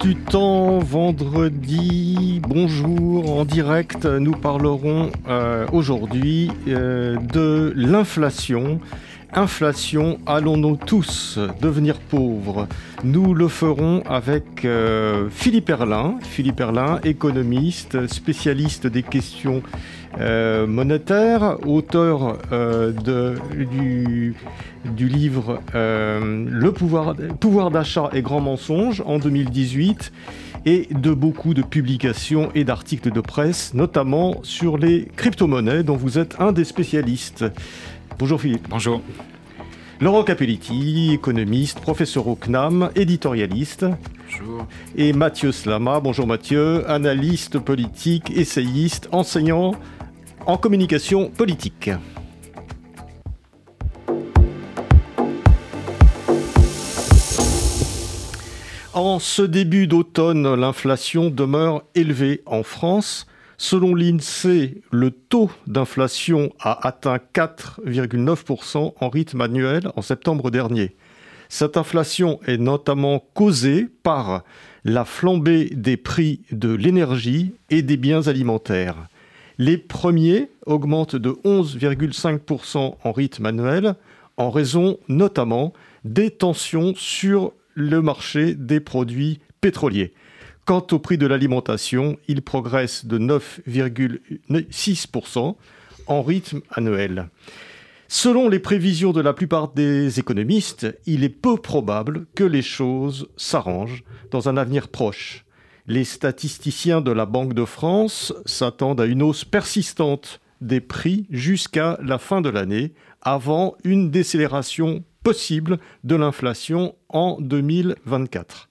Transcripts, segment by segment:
Du temps, vendredi, bonjour, en direct, nous parlerons euh, aujourd'hui euh, de l'inflation. Inflation, allons-nous tous devenir pauvres? Nous le ferons avec euh, Philippe Erlin, Philippe Erlin, économiste, spécialiste des questions euh, monétaire, auteur euh, de, du, du, livre euh, Le pouvoir, pouvoir d'achat et grands mensonges en 2018 et de beaucoup de publications et d'articles de presse, notamment sur les crypto-monnaies dont vous êtes un des spécialistes. Bonjour Philippe. Bonjour. Laurent Capelletti, économiste, professeur au CNAM, éditorialiste. Bonjour. Et Mathieu Slama, bonjour Mathieu, analyste politique, essayiste, enseignant en communication politique. En ce début d'automne, l'inflation demeure élevée en France. Selon l'INSEE, le taux d'inflation a atteint 4,9% en rythme annuel en septembre dernier. Cette inflation est notamment causée par la flambée des prix de l'énergie et des biens alimentaires. Les premiers augmentent de 11,5% en rythme annuel, en raison notamment des tensions sur le marché des produits pétroliers. Quant au prix de l'alimentation, il progresse de 9,6% en rythme annuel. Selon les prévisions de la plupart des économistes, il est peu probable que les choses s'arrangent dans un avenir proche. Les statisticiens de la Banque de France s'attendent à une hausse persistante des prix jusqu'à la fin de l'année, avant une décélération possible de l'inflation en 2024.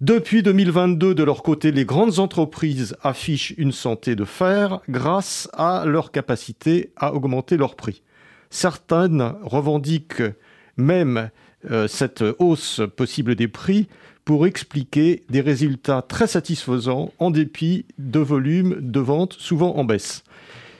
Depuis 2022, de leur côté, les grandes entreprises affichent une santé de fer grâce à leur capacité à augmenter leurs prix. Certaines revendiquent même euh, cette hausse possible des prix pour expliquer des résultats très satisfaisants en dépit de volumes de vente souvent en baisse.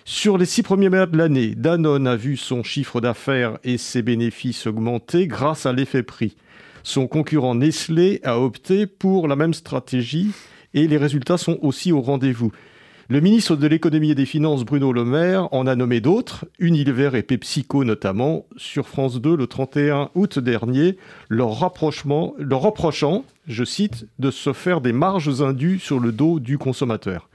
Sur les six premiers mois de l'année, Danone a vu son chiffre d'affaires et ses bénéfices augmenter grâce à l'effet prix. Son concurrent Nestlé a opté pour la même stratégie et les résultats sont aussi au rendez-vous. Le ministre de l'économie et des finances, Bruno Le Maire, en a nommé d'autres, Unilever et PepsiCo notamment, sur France 2 le 31 août dernier, leur, rapprochement, reprochant, je cite, de se faire des marges indues sur le dos du consommateur.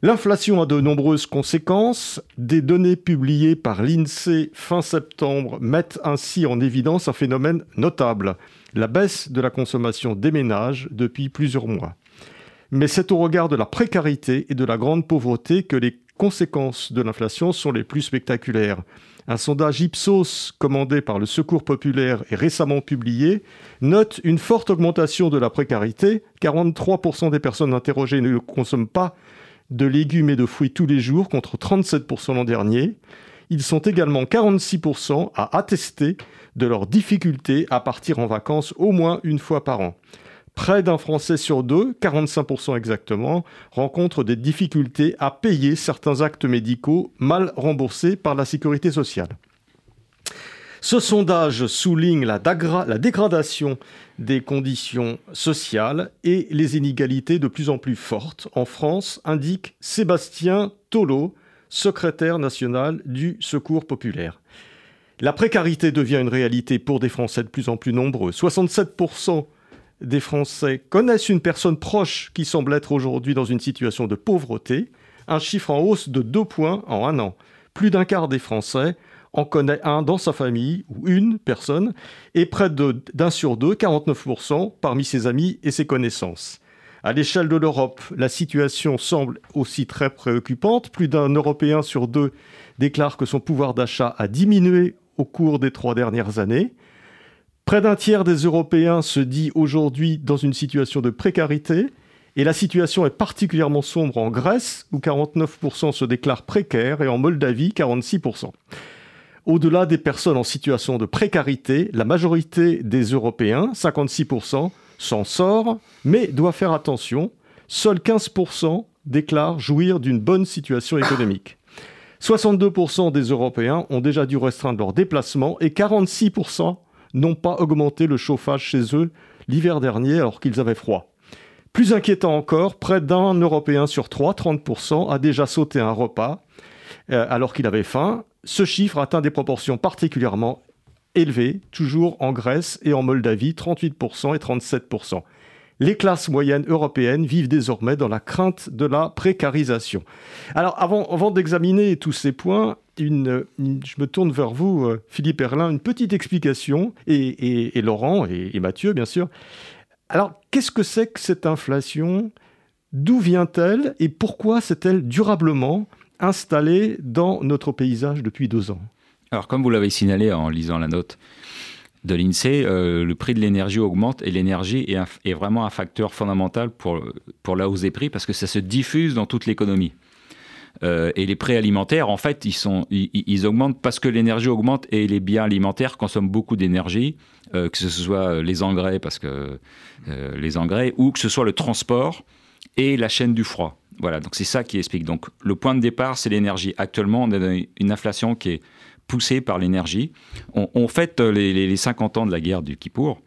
L'inflation a de nombreuses conséquences. Des données publiées par l'INSEE fin septembre mettent ainsi en évidence un phénomène notable, la baisse de la consommation des ménages depuis plusieurs mois mais c'est au regard de la précarité et de la grande pauvreté que les conséquences de l'inflation sont les plus spectaculaires. Un sondage Ipsos commandé par le Secours populaire et récemment publié note une forte augmentation de la précarité. 43% des personnes interrogées ne consomment pas de légumes et de fruits tous les jours contre 37% l'an dernier. Ils sont également 46% à attester de leur difficulté à partir en vacances au moins une fois par an. Près d'un Français sur deux, 45% exactement, rencontre des difficultés à payer certains actes médicaux mal remboursés par la sécurité sociale. Ce sondage souligne la, dégradation des conditions sociales et les inégalités de plus en plus fortes en France, indique Sébastien Tolo, secrétaire national du Secours populaire. La précarité devient une réalité pour des Français de plus en plus nombreux. 67% des Français connaissent une personne proche qui semble être aujourd'hui dans une situation de pauvreté, un chiffre en hausse de 2 points en un an. Plus d'un quart des Français en connaît un dans sa famille ou une personne, et près d'un sur deux, 49%, parmi ses amis et ses connaissances. À l'échelle de l'Europe, la situation semble aussi très préoccupante. Plus d'un Européen sur deux déclare que son pouvoir d'achat a diminué au cours des trois dernières années. Près d'un tiers des Européens se dit aujourd'hui dans une situation de précarité, et la situation est particulièrement sombre en Grèce, où 49% se déclarent précaires, et en Moldavie, 46%. Au-delà des personnes en situation de précarité, la majorité des Européens, 56%, s'en sort, mais doit faire attention, seuls 15% déclarent jouir d'une bonne situation économique. 62% des Européens ont déjà dû restreindre leurs déplacements et 46% n'ont pas augmenté le chauffage chez eux l'hiver dernier alors qu'ils avaient froid. Plus inquiétant encore, près d'un Européen sur trois, 30%, a déjà sauté un repas euh, alors qu'il avait faim. Ce chiffre atteint des proportions particulièrement élevées, toujours en Grèce et en Moldavie, 38% et 37%. Les classes moyennes européennes vivent désormais dans la crainte de la précarisation. Alors avant, avant d'examiner tous ces points, je me tourne vers vous, euh, Philippe Erlin, une petite explication, et, Laurent et Mathieu, bien sûr. Alors, qu'est-ce que c'est que cette inflation? D'où vient-elle? Et pourquoi s'est-elle durablement installée dans notre paysage depuis deux ans? Alors, comme vous l'avez signalé en lisant la note de l'INSEE, euh, le prix de l'énergie augmente et l'énergie est, vraiment un facteur fondamental pour, pour la hausse des prix parce que ça se diffuse dans toute l'économie. Euh, et les prix alimentaires, en fait, ils, augmentent parce que l'énergie augmente et les biens alimentaires consomment beaucoup d'énergie, euh, que ce soit les engrais, parce que les engrais, ou que ce soit le transport et la chaîne du froid. Voilà, donc c'est ça qui explique. Donc le point de départ, c'est l'énergie. Actuellement, on a une inflation qui est poussée par l'énergie. On, fête les, les, 50 ans de la guerre du Kippour.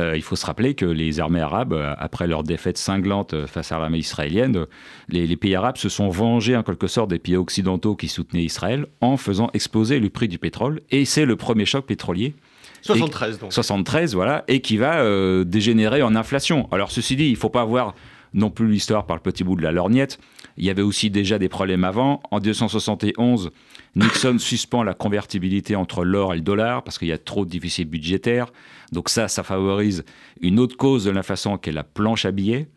Euh, il faut se rappeler que les armées arabes, euh, après leur défaite cinglante euh, face à l'armée israélienne, les, pays arabes se sont vengés en quelque sorte des pays occidentaux qui soutenaient Israël en faisant exploser le prix du pétrole. Et c'est le premier choc pétrolier 73 donc. 73, voilà, et qui va dégénérer en inflation. Alors ceci dit, il ne faut pas voir non plus l'histoire par le petit bout de la lorgnette. Il y avait aussi déjà des problèmes avant. En 271, Nixon suspend la convertibilité entre l'or et le dollar parce qu'il y a trop de déficit budgétaire. Donc ça, ça favorise une autre cause de l'inflation qui est la planche à billets.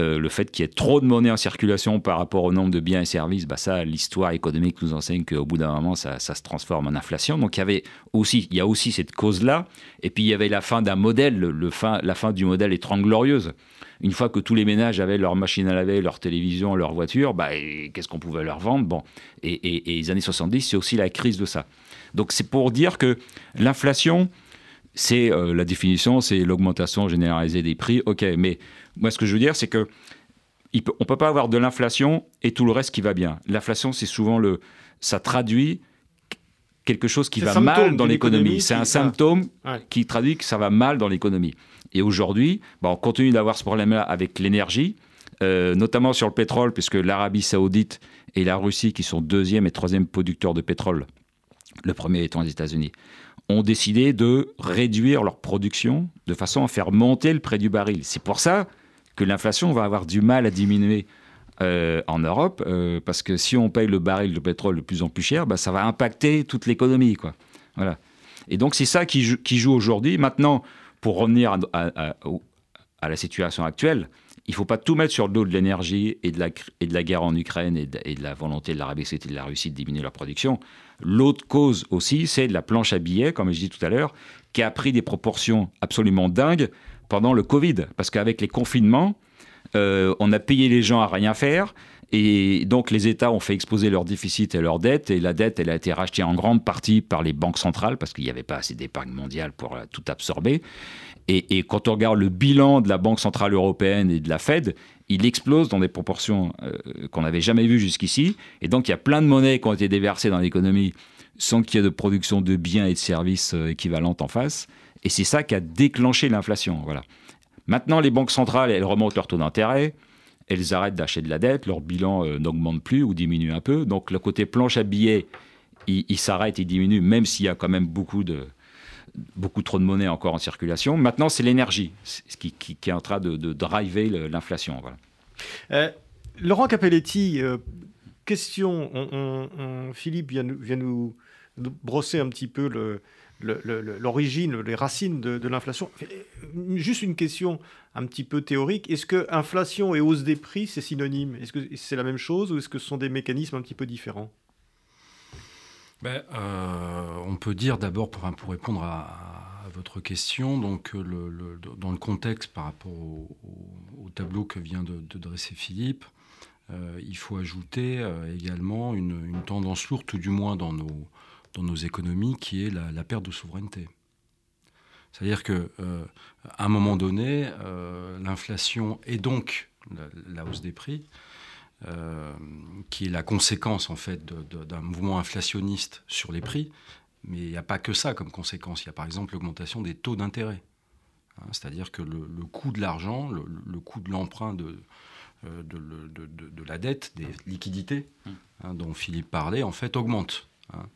Euh, le fait qu'il y ait trop de monnaie en circulation par rapport au nombre de biens et services, bah ça, l'histoire économique nous enseigne qu'au bout d'un moment, ça, se transforme en inflation. Donc il y avait aussi, il y a aussi cette cause-là. Et puis il y avait la fin d'un modèle, le, fin, la fin du modèle étrange glorieuse. Une fois que tous les ménages avaient leur machine à laver, leur télévision, leur voiture, bah, qu'est-ce qu'on pouvait leur vendre? Bon, et, les années 70, c'est aussi la crise de ça. Donc c'est pour dire que l'inflation, c'est euh, la définition, c'est l'augmentation généralisée des prix. Ok, mais moi ce que je veux dire, c'est que on ne peut pas avoir de l'inflation et tout le reste qui va bien. L'inflation, c'est souvent le, ça traduit quelque chose qui va mal dans l'économie. C'est un symptôme qui traduit que ça va mal dans l'économie. Et aujourd'hui, bah, on continue d'avoir ce problème-là avec l'énergie, euh, notamment sur le pétrole, puisque l'Arabie saoudite et la Russie, qui sont deuxième et troisième producteurs de pétrole, le premier étant les États-Unis, ont décidé de réduire leur production de façon à faire monter le prix du baril. C'est pour ça que l'inflation va avoir du mal à diminuer euh, en Europe, euh, parce que si on paye le baril de pétrole de plus en plus cher, bah, ça va impacter toute l'économie. Voilà. Et donc c'est ça qui, qui joue aujourd'hui. Maintenant, pour revenir à, la situation actuelle, il ne faut pas tout mettre sur le dos de l'énergie et, de la, de guerre en Ukraine et de, la volonté de l'Arabie saoudite et de la Russie de diminuer leur production. L'autre cause aussi, c'est de la planche à billets, comme je dis tout à l'heure, qui a pris des proportions absolument dingues pendant le Covid. Parce qu'avec les confinements, euh, on a payé les gens à rien faire. Et donc les États ont fait exposer leurs déficits et leurs dettes, et la dette, elle a été rachetée en grande partie par les banques centrales, parce qu'il n'y avait pas assez d'épargne mondiale pour euh, tout absorber. Et, quand on regarde le bilan de la Banque Centrale Européenne et de la Fed, il explose dans des proportions euh, qu'on n'avait jamais vues jusqu'ici. Et donc il y a plein de monnaies qui ont été déversées dans l'économie sans qu'il y ait de production de biens et de services euh, équivalentes en face. Et c'est ça qui a déclenché l'inflation. Voilà. Maintenant, les banques centrales, elles remontent leur taux d'intérêt elles arrêtent d'acheter de la dette, leur bilan euh, n'augmente plus ou diminue un peu. Donc le côté planche à billets, il, s'arrête, il diminue, même s'il y a quand même beaucoup, de, beaucoup trop de monnaie encore en circulation. Maintenant, c'est l'énergie qui, qui, est en train de, driver l'inflation. Euh, Laurent Capelletti, euh, question, Philippe vient, vient nous brosser un petit peu le, l'origine, les racines de, l'inflation. Juste une question un petit peu théorique. Est-ce que inflation et hausse des prix, c'est synonyme? Est-ce que c'est la même chose ou est-ce que ce sont des mécanismes un petit peu différents? Ben, euh, On peut dire d'abord, pour, répondre à, votre question, donc le, dans le contexte par rapport au, tableau que vient de, dresser Philippe, il faut ajouter également une, tendance lourde, tout du moins dans nos, dans nos économies, qui est la, perte de souveraineté. C'est-à-dire qu'à un moment donné, l'inflation et donc la, hausse des prix euh, qui est la conséquence en fait d'un mouvement inflationniste sur les prix. Mais il n'y a pas que ça comme conséquence. Il y a par exemple l'augmentation des taux d'intérêt. Hein, c'est-à-dire que le, coût de l'argent, le, coût de l'emprunt de, euh, de, la dette, des liquidités hein, dont Philippe parlait, en fait augmente. Hein.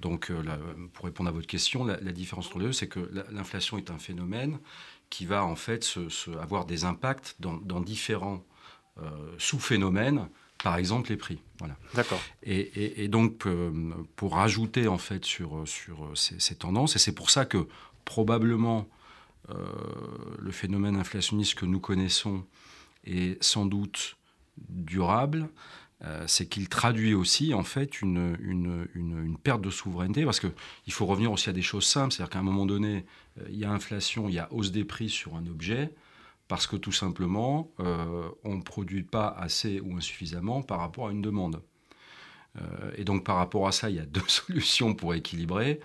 Donc, euh, pour répondre à votre question, la, différence entre les deux, c'est que l'inflation est un phénomène qui va en fait se, avoir des impacts dans, dans différents euh, sous-phénomènes, par exemple les prix. Voilà. D'accord. Et, donc, euh, pour rajouter en fait sur, sur ces, tendances, et c'est pour ça que probablement euh, le phénomène inflationniste que nous connaissons est sans doute durable, c'est qu'il traduit aussi en fait une, une, une, perte de souveraineté, parce qu'il faut revenir aussi à des choses simples, c'est-à-dire qu'à un moment donné, il y a inflation, il y a hausse des prix sur un objet, parce que tout simplement, euh, on ne produit pas assez ou insuffisamment par rapport à une demande. Euh, et donc par rapport à ça, il y a deux solutions pour équilibrer.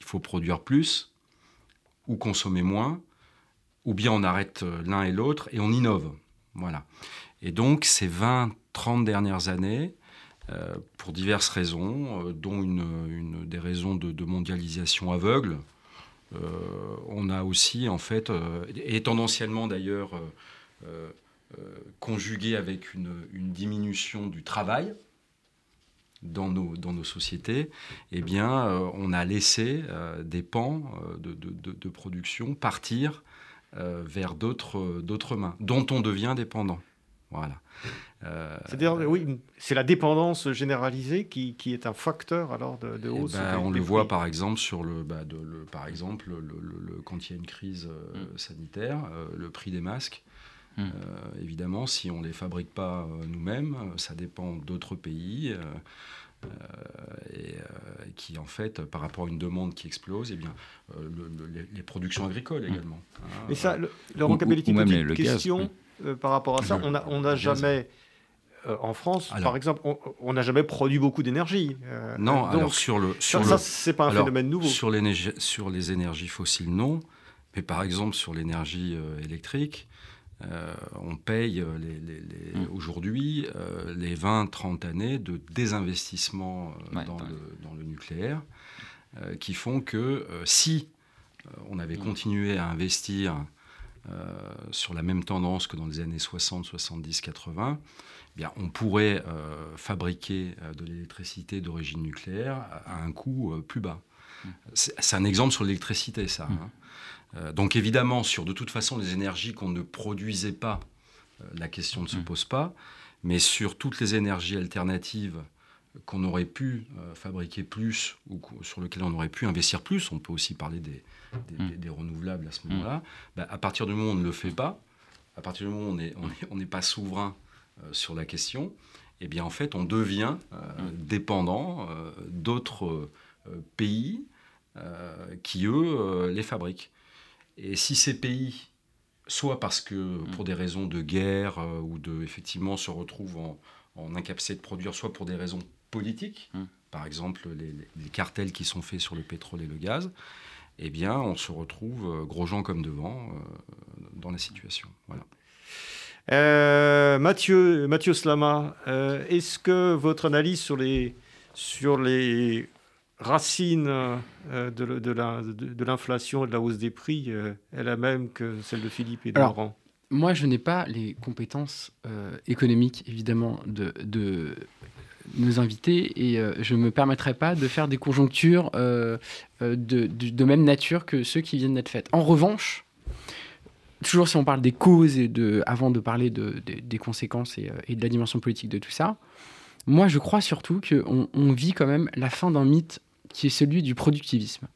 Il faut produire plus ou consommer moins, ou bien on arrête euh, l'un et l'autre et on innove. Voilà. Et donc ces 20, 30 dernières années, pour diverses raisons, dont une, des raisons de mondialisation aveugle, euh, on a aussi, en fait, euh, et tendanciellement d'ailleurs euh, conjugué avec une, diminution du travail, dans nos, dans nos sociétés, eh bien, on a laissé des pans de, production partir vers d'autres mains, dont on devient dépendant. Voilà. Euh, C'est-à-dire, oui, c'est la dépendance généralisée qui, qui, est un facteur alors de, de hausse. Ben, on le voit par exemple sur le, bah, de, le par exemple, le, quand il y a une crise euh, mm. sanitaire, euh, le prix des masques. Mm. évidemment, si on ne les fabrique pas nous-mêmes, ça dépend d'autres pays. et qui en fait, par rapport à une demande qui explose, et eh bien, les, productions agricoles mm. également. Hein, Mais ça, le, le même les, question par rapport à ça, on n'a on a jamais euh, en France, par exemple, on n'a jamais produit beaucoup d'énergie. Euh, non, alors sur le. Sur ça, c'est pas un phénomène nouveau. Sur, sur les énergies fossiles, non. Mais par exemple, sur l'énergie euh, électrique, on paye les, mm. aujourd'hui les 20-30 années de désinvestissement dans, Le, dans, le, nucléaire qui font que si on avait mm. continué à investir sur la même tendance que dans les années 60, 70, 80, on pourrait euh, fabriquer euh, de l'électricité d'origine nucléaire à un coût euh, plus bas. Mmh. C'est un exemple sur l'électricité, ça. Mmh. Hein. donc évidemment, sur de toute façon les énergies qu'on ne produisait pas, la question ne se mmh. pose pas. Mais sur toutes les énergies alternatives qu'on aurait pu fabriquer plus ou sur lesquelles on aurait pu investir plus, on peut aussi parler des, des, renouvelables à ce moment-là, bah, à partir du moment où on ne le fait pas, à partir du moment où on n'est pas souverain euh, sur la question, eh bien en fait on devient euh, dépendant euh, d'autres pays qui eux les fabriquent. Et si ces pays, soit parce que mm. pour des raisons de guerre ou de effectivement se retrouvent en, incapacité de produire, soit pour des raisons politiques, mm. par exemple les, cartels qui sont faits sur le pétrole et le gaz, eh bien on se retrouve gros gens comme devant dans la situation. Voilà. Euh, Mathieu, Mathieu Slama, euh, est-ce que votre analyse sur les, sur les racines euh, de, de l'inflation et de la hausse des prix est la même que celle de Philippe et de Laurent? Moi, je n'ai pas les compétences économiques, évidemment, de, de nos invités et je ne me permettrai pas de faire des conjonctures de, de, même nature que ceux qui viennent d'être faites. En revanche, toujours si on parle des causes et de, avant de parler de, des conséquences et, euh, de la dimension politique de tout ça, moi je crois surtout qu'on on vit quand même la fin d'un mythe qui est celui du productivisme.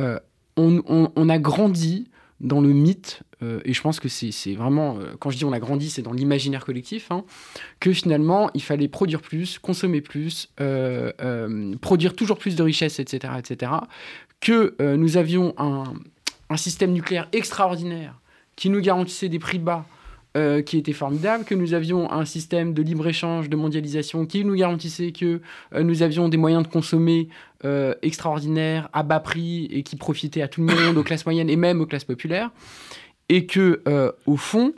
Euh, on, on, a grandi dans le mythe, euh, et je pense que c'est vraiment, quand je dis on a grandi, c'est dans l'imaginaire collectif, hein, que finalement il fallait produire plus, consommer plus, produire toujours plus de richesses, etc., etc., que nous avions un système nucléaire extraordinaire qui nous garantissait des prix bas, euh, qui était formidable, que nous avions un système de libre-échange, de mondialisation qui nous garantissait que euh, nous avions des moyens de consommer euh, extraordinaires, à bas prix, et qui profitaient à tout le monde, aux classes moyennes et même aux classes populaires, et que, au fond,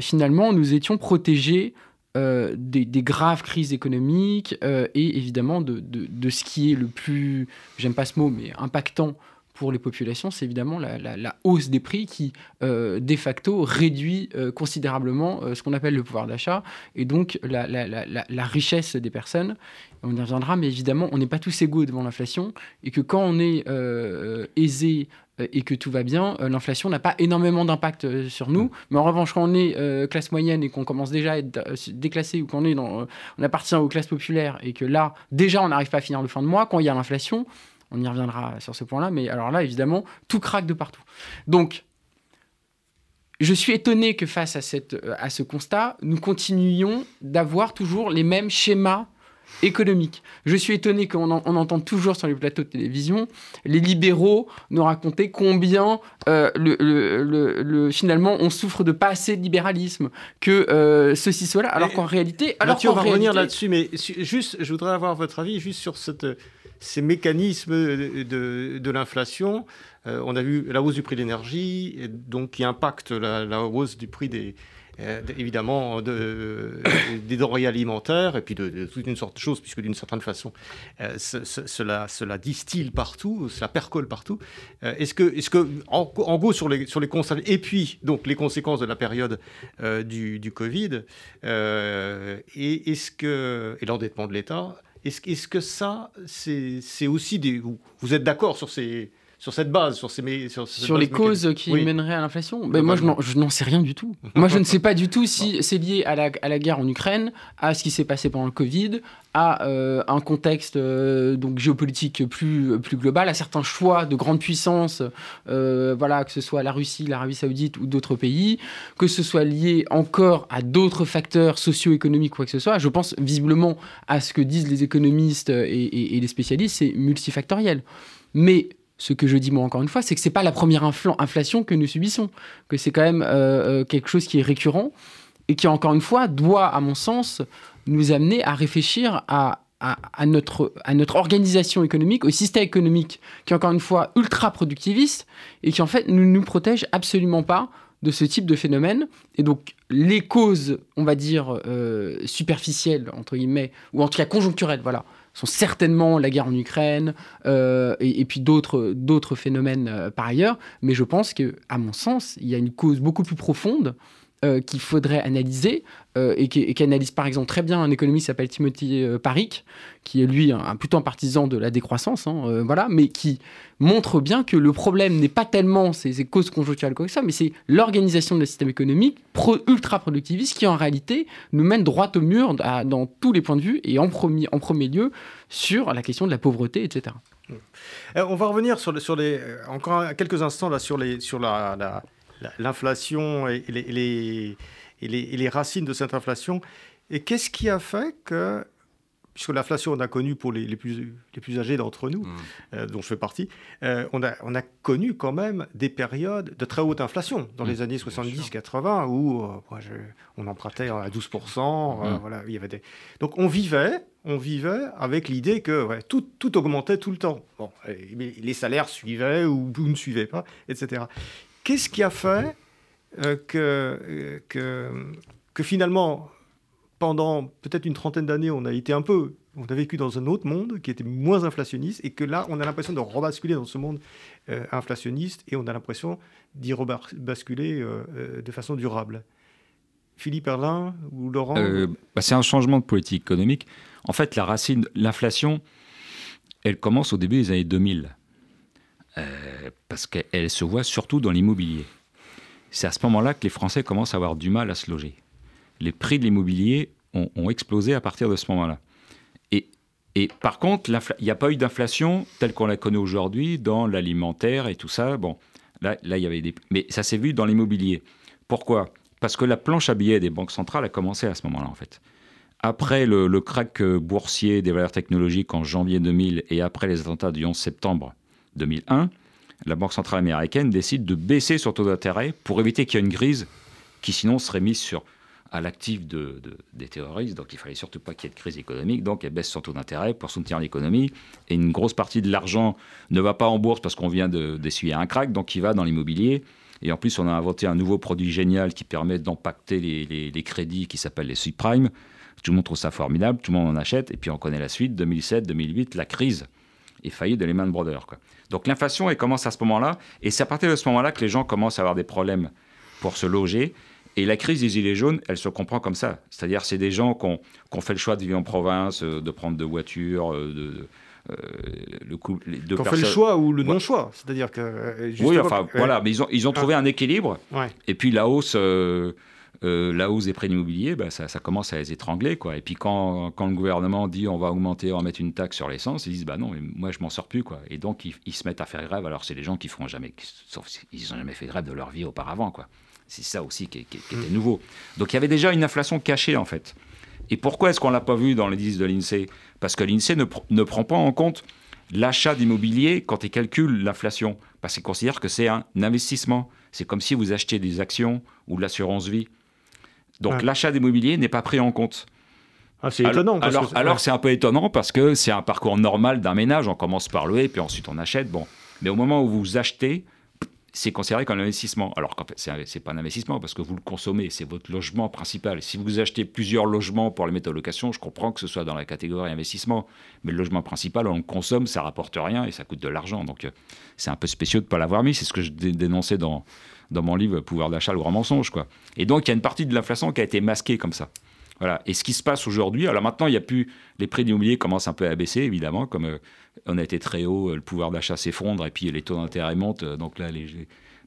finalement, nous étions protégés des, graves crises économiques et évidemment de, de, ce qui est le plus, j'aime pas ce mot, mais impactant pour les populations, c'est évidemment la, hausse des prix qui, euh, de facto, réduit euh, considérablement euh, ce qu'on appelle le pouvoir d'achat et donc la, richesse des personnes. On y reviendra, mais évidemment, on n'est pas tous égaux devant l'inflation et que quand on est aisé et que tout va bien, l'inflation n'a pas énormément d'impact sur nous. Mais en revanche, quand on est classe moyenne et qu'on commence déjà à être déclassé ou qu'on est dans, on appartient aux classes populaires et que là, déjà, on n'arrive pas à finir le fin de mois, quand il y a l'inflation, on y reviendra sur ce point-là, mais alors là, évidemment, tout craque de partout. Donc, je suis étonné que face à, cette, à ce constat, nous continuions d'avoir toujours les mêmes schémas économiques. Je suis étonné qu'on on entend toujours sur les plateaux de télévision les libéraux nous raconter combien euh, le, finalement on souffre de pas assez de libéralisme, que euh, ceci, cela, alors qu'en réalité... Alors Mathieu, on va revenir là-dessus, mais juste, je voudrais avoir votre avis juste sur cette ces mécanismes de, l'inflation. Euh, on a vu la hausse du prix de l'énergie, donc qui impacte la, hausse du prix des, euh, évidemment de, des denrées alimentaires et puis de, toute une sorte de choses, puisque d'une certaine façon, euh, cela, cela distille partout, cela percole partout. est-ce que, est-ce que en, gros, sur les, sur les constats, et puis donc les conséquences de la période du, du, Covid, et, est-ce que, et l'endettement de l'État, est-ce, que ça, c'est, aussi des. Vous, êtes d'accord sur ces, sur cette base, sur, ces, sur, les causes qui mèneraient à l'inflation ben Moi, je n'en, sais rien du tout. moi, je ne sais pas du tout si c'est lié à la, à la, guerre en Ukraine, à ce qui s'est passé pendant le Covid, à euh, un contexte euh, donc géopolitique plus, plus global, à certains choix de grandes puissances, euh, voilà, que ce soit la Russie, l'Arabie saoudite ou d'autres pays, que ce soit lié encore à d'autres facteurs socio-économiques, quoi que ce soit. Je pense visiblement à ce que disent les économistes et, et les spécialistes, c'est multifactoriel. Mais ce que je dis moi encore une fois, c'est que c'est pas la première inflation que nous subissons, que c'est quand même euh, euh, quelque chose qui est récurrent et qui encore une fois doit, à mon sens, nous amener à réfléchir à, notre organisation économique, au système économique qui est encore une fois ultra productiviste et qui en fait ne nous protège absolument pas de ce type de phénomène. Et donc les causes, on va dire, euh, superficielles, entre guillemets, ou en tout cas conjoncturelles, voilà, sont certainement la guerre en Ukraine euh, et, puis d'autres phénomènes euh, par ailleurs. Mais je pense que, à mon sens, il y a une cause beaucoup plus profonde euh, qu'il faudrait analyser euh, et qui, analyse par exemple très bien un économiste qui s'appelle Timothy euh, Parik, qui est lui un, plutôt un partisan de la décroissance, hein, voilà, mais qui montre bien que le problème n'est pas tellement ces, causes conjoncturelles comme ça, mais c'est l'organisation du système économique ultra productiviste qui en réalité nous mène droit au mur dans tous les points de vue et en premier, en premier lieu sur la question de la pauvreté, etc. on va revenir sur, sur les, encore quelques instants là, sur, les, sur la l'inflation et, les, les, racines de cette inflation. Et qu'est-ce qui a fait que, puisque l'inflation, on a connu pour les, plus, les plus âgés d'entre nous, mmh. euh, dont je fais partie, euh, on, a, on a connu quand même des périodes de très haute inflation, dans les mmh. années 70-80, où euh, on empruntait à 12%. Mmh. voilà, il y avait des... Donc on vivait, on vivait avec l'idée que tout, tout, augmentait tout le temps. Bon, les salaires suivaient ou, ou ne suivaient pas, etc. Qu'est-ce qui a fait euh, que, que, que, finalement, pendant peut-être une trentaine d'années, on a été un peu, on a vécu dans un autre monde qui était moins inflationniste et que là, on a l'impression de rebasculer dans ce monde euh, inflationniste et on a l'impression d'y rebasculer euh, de façon durable. Philippe Erlin ou Laurent bah, C'est un changement de politique économique. En fait, la racine, l'inflation, elle commence au début des années 2000. Euh, parce qu'elle se voit surtout dans l'immobilier. C'est à ce moment-là que les Français commencent à avoir du mal à se loger. Les prix de l'immobilier ont, explosé à partir de ce moment-là. Et, par contre, il n'y a pas eu d'inflation telle qu'on la connaît aujourd'hui dans l'alimentaire et tout ça. Bon, là, y avait des... Mais ça s'est vu dans l'immobilier. Pourquoi? Parce que la planche à billets des banques centrales a commencé à ce moment-là, en fait. Après le, le crack boursier des valeurs technologiques en janvier 2000 et après les attentats du 11 septembre 2001, la Banque centrale américaine décide de baisser son taux d'intérêt pour éviter qu'il y ait une crise qui sinon serait mise sur, à l'actif de, des terroristes. Donc il fallait surtout pas qu'il y ait de crise économique. Donc elle baisse son taux d'intérêt pour soutenir l'économie. Et une grosse partie de l'argent ne va pas en bourse parce qu'on vient d'essuyer un crack, donc il va dans l'immobilier. Et en plus, on a inventé un nouveau produit génial qui permet d'empacter les, les, crédits qui s'appelle les subprimes. Tout le monde trouve ça formidable, tout le monde en achète. Et puis on connaît la suite, 2007, 2008, la crise est faillie de Lehman Brothers. Quoi. Donc l'inflation, elle commence à ce moment-là. Et c'est à partir de ce moment-là que les gens commencent à avoir des problèmes pour se loger. Et la crise des Gilets jaunes, elle se comprend comme ça. C'est-à-dire, c'est des gens qui ont, fait le choix de vivre en province, euh, de prendre deux voitures, euh, de, euh, le coup, les deux fait le choix ou le non-choix, c'est-à-dire que. oui, enfin voilà, mais ils ont, ils ont trouvé ah. un équilibre. Et puis la hausse, la hausse des prix immobiliers, bah, ça, ça, commence à les étrangler, quoi. Et puis quand, quand, le gouvernement dit on va augmenter, on va mettre une taxe sur l'essence, ils disent bah non, mais moi je m'en sors plus, quoi. Et donc ils, ils, se mettent à faire grève. Alors c'est des gens qui feront jamais, sauf ils n'ont jamais fait grève de leur vie auparavant, quoi. C'est ça aussi qui, était mm. nouveau. Donc il y avait déjà une inflation cachée en fait. Et pourquoi est-ce qu'on ne l'a pas vu dans les indices de l'INSEE? Parce que l'INSEE ne, ne, prend pas en compte l'achat d'immobilier quand il calcule l'inflation. Parce qu'il considère que c'est un investissement. C'est comme si vous achetiez des actions ou de l'assurance vie. Donc l'achat d'immobilier n'est pas pris en compte. Ah, c'est étonnant. alors, alors c'est un peu étonnant parce que c'est un parcours normal d'un ménage. On commence par louer, puis ensuite on achète. Bon. Mais au moment où vous achetez, c'est considéré comme un investissement. Alors qu'en fait, ce n'est pas un investissement parce que vous le consommez, c'est votre logement principal. Si vous achetez plusieurs logements pour les mettre en location, je comprends que ce soit dans la catégorie investissement. Mais le logement principal, on le consomme, ça rapporte rien et ça coûte de l'argent. Donc euh, c'est un peu spécieux de ne pas l'avoir mis. C'est ce que je dénonçais dans, dans mon livre Pouvoir d'achat, le grand mensonge. Quoi. Et donc il y a une partie de l'inflation qui a été masquée comme ça. Voilà. Et ce qui se passe aujourd'hui, alors maintenant, il y a plus. Les prix d'immobilier commencent un peu à baisser, évidemment, comme euh, on a été très haut, euh, le pouvoir d'achat s'effondre et puis les taux d'intérêt montent. Euh, donc là,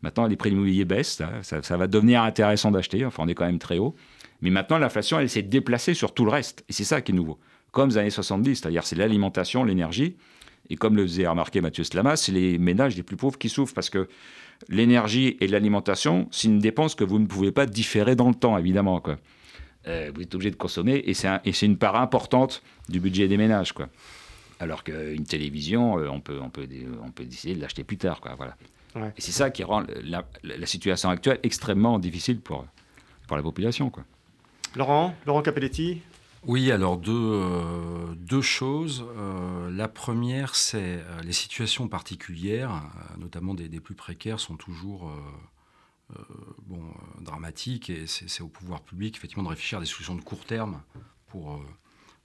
maintenant, les prix d'immobilier baissent. Ça, va devenir intéressant d'acheter. Enfin, on est quand même très haut. Mais maintenant, l'inflation, elle s'est déplacée sur tout le reste. Et c'est ça qui est nouveau. Comme les années 70, c'est-à-dire c'est l'alimentation, l'énergie. Et comme le faisait remarquer Mathieu Slama, c'est les ménages les plus pauvres qui souffrent parce que l'énergie et l'alimentation, c'est une dépense que vous ne pouvez pas différer dans le temps, évidemment. Quoi. Euh, vous êtes obligé de consommer et c'est une part importante du budget des ménages. Quoi. Alors qu'une télévision, euh, on, peut, on, peut, on peut décider de l'acheter plus tard. Quoi, voilà. Et c'est ça qui rend la, situation actuelle extrêmement difficile pour, pour la population. Quoi. Laurent, Laurent Capelletti oui, alors deux, euh, choses. la première, c'est les situations particulières, notamment des, plus précaires, sont toujours euh, bon, euh, dramatique et c'est au pouvoir public effectivement de réfléchir à des solutions de court terme pour, euh,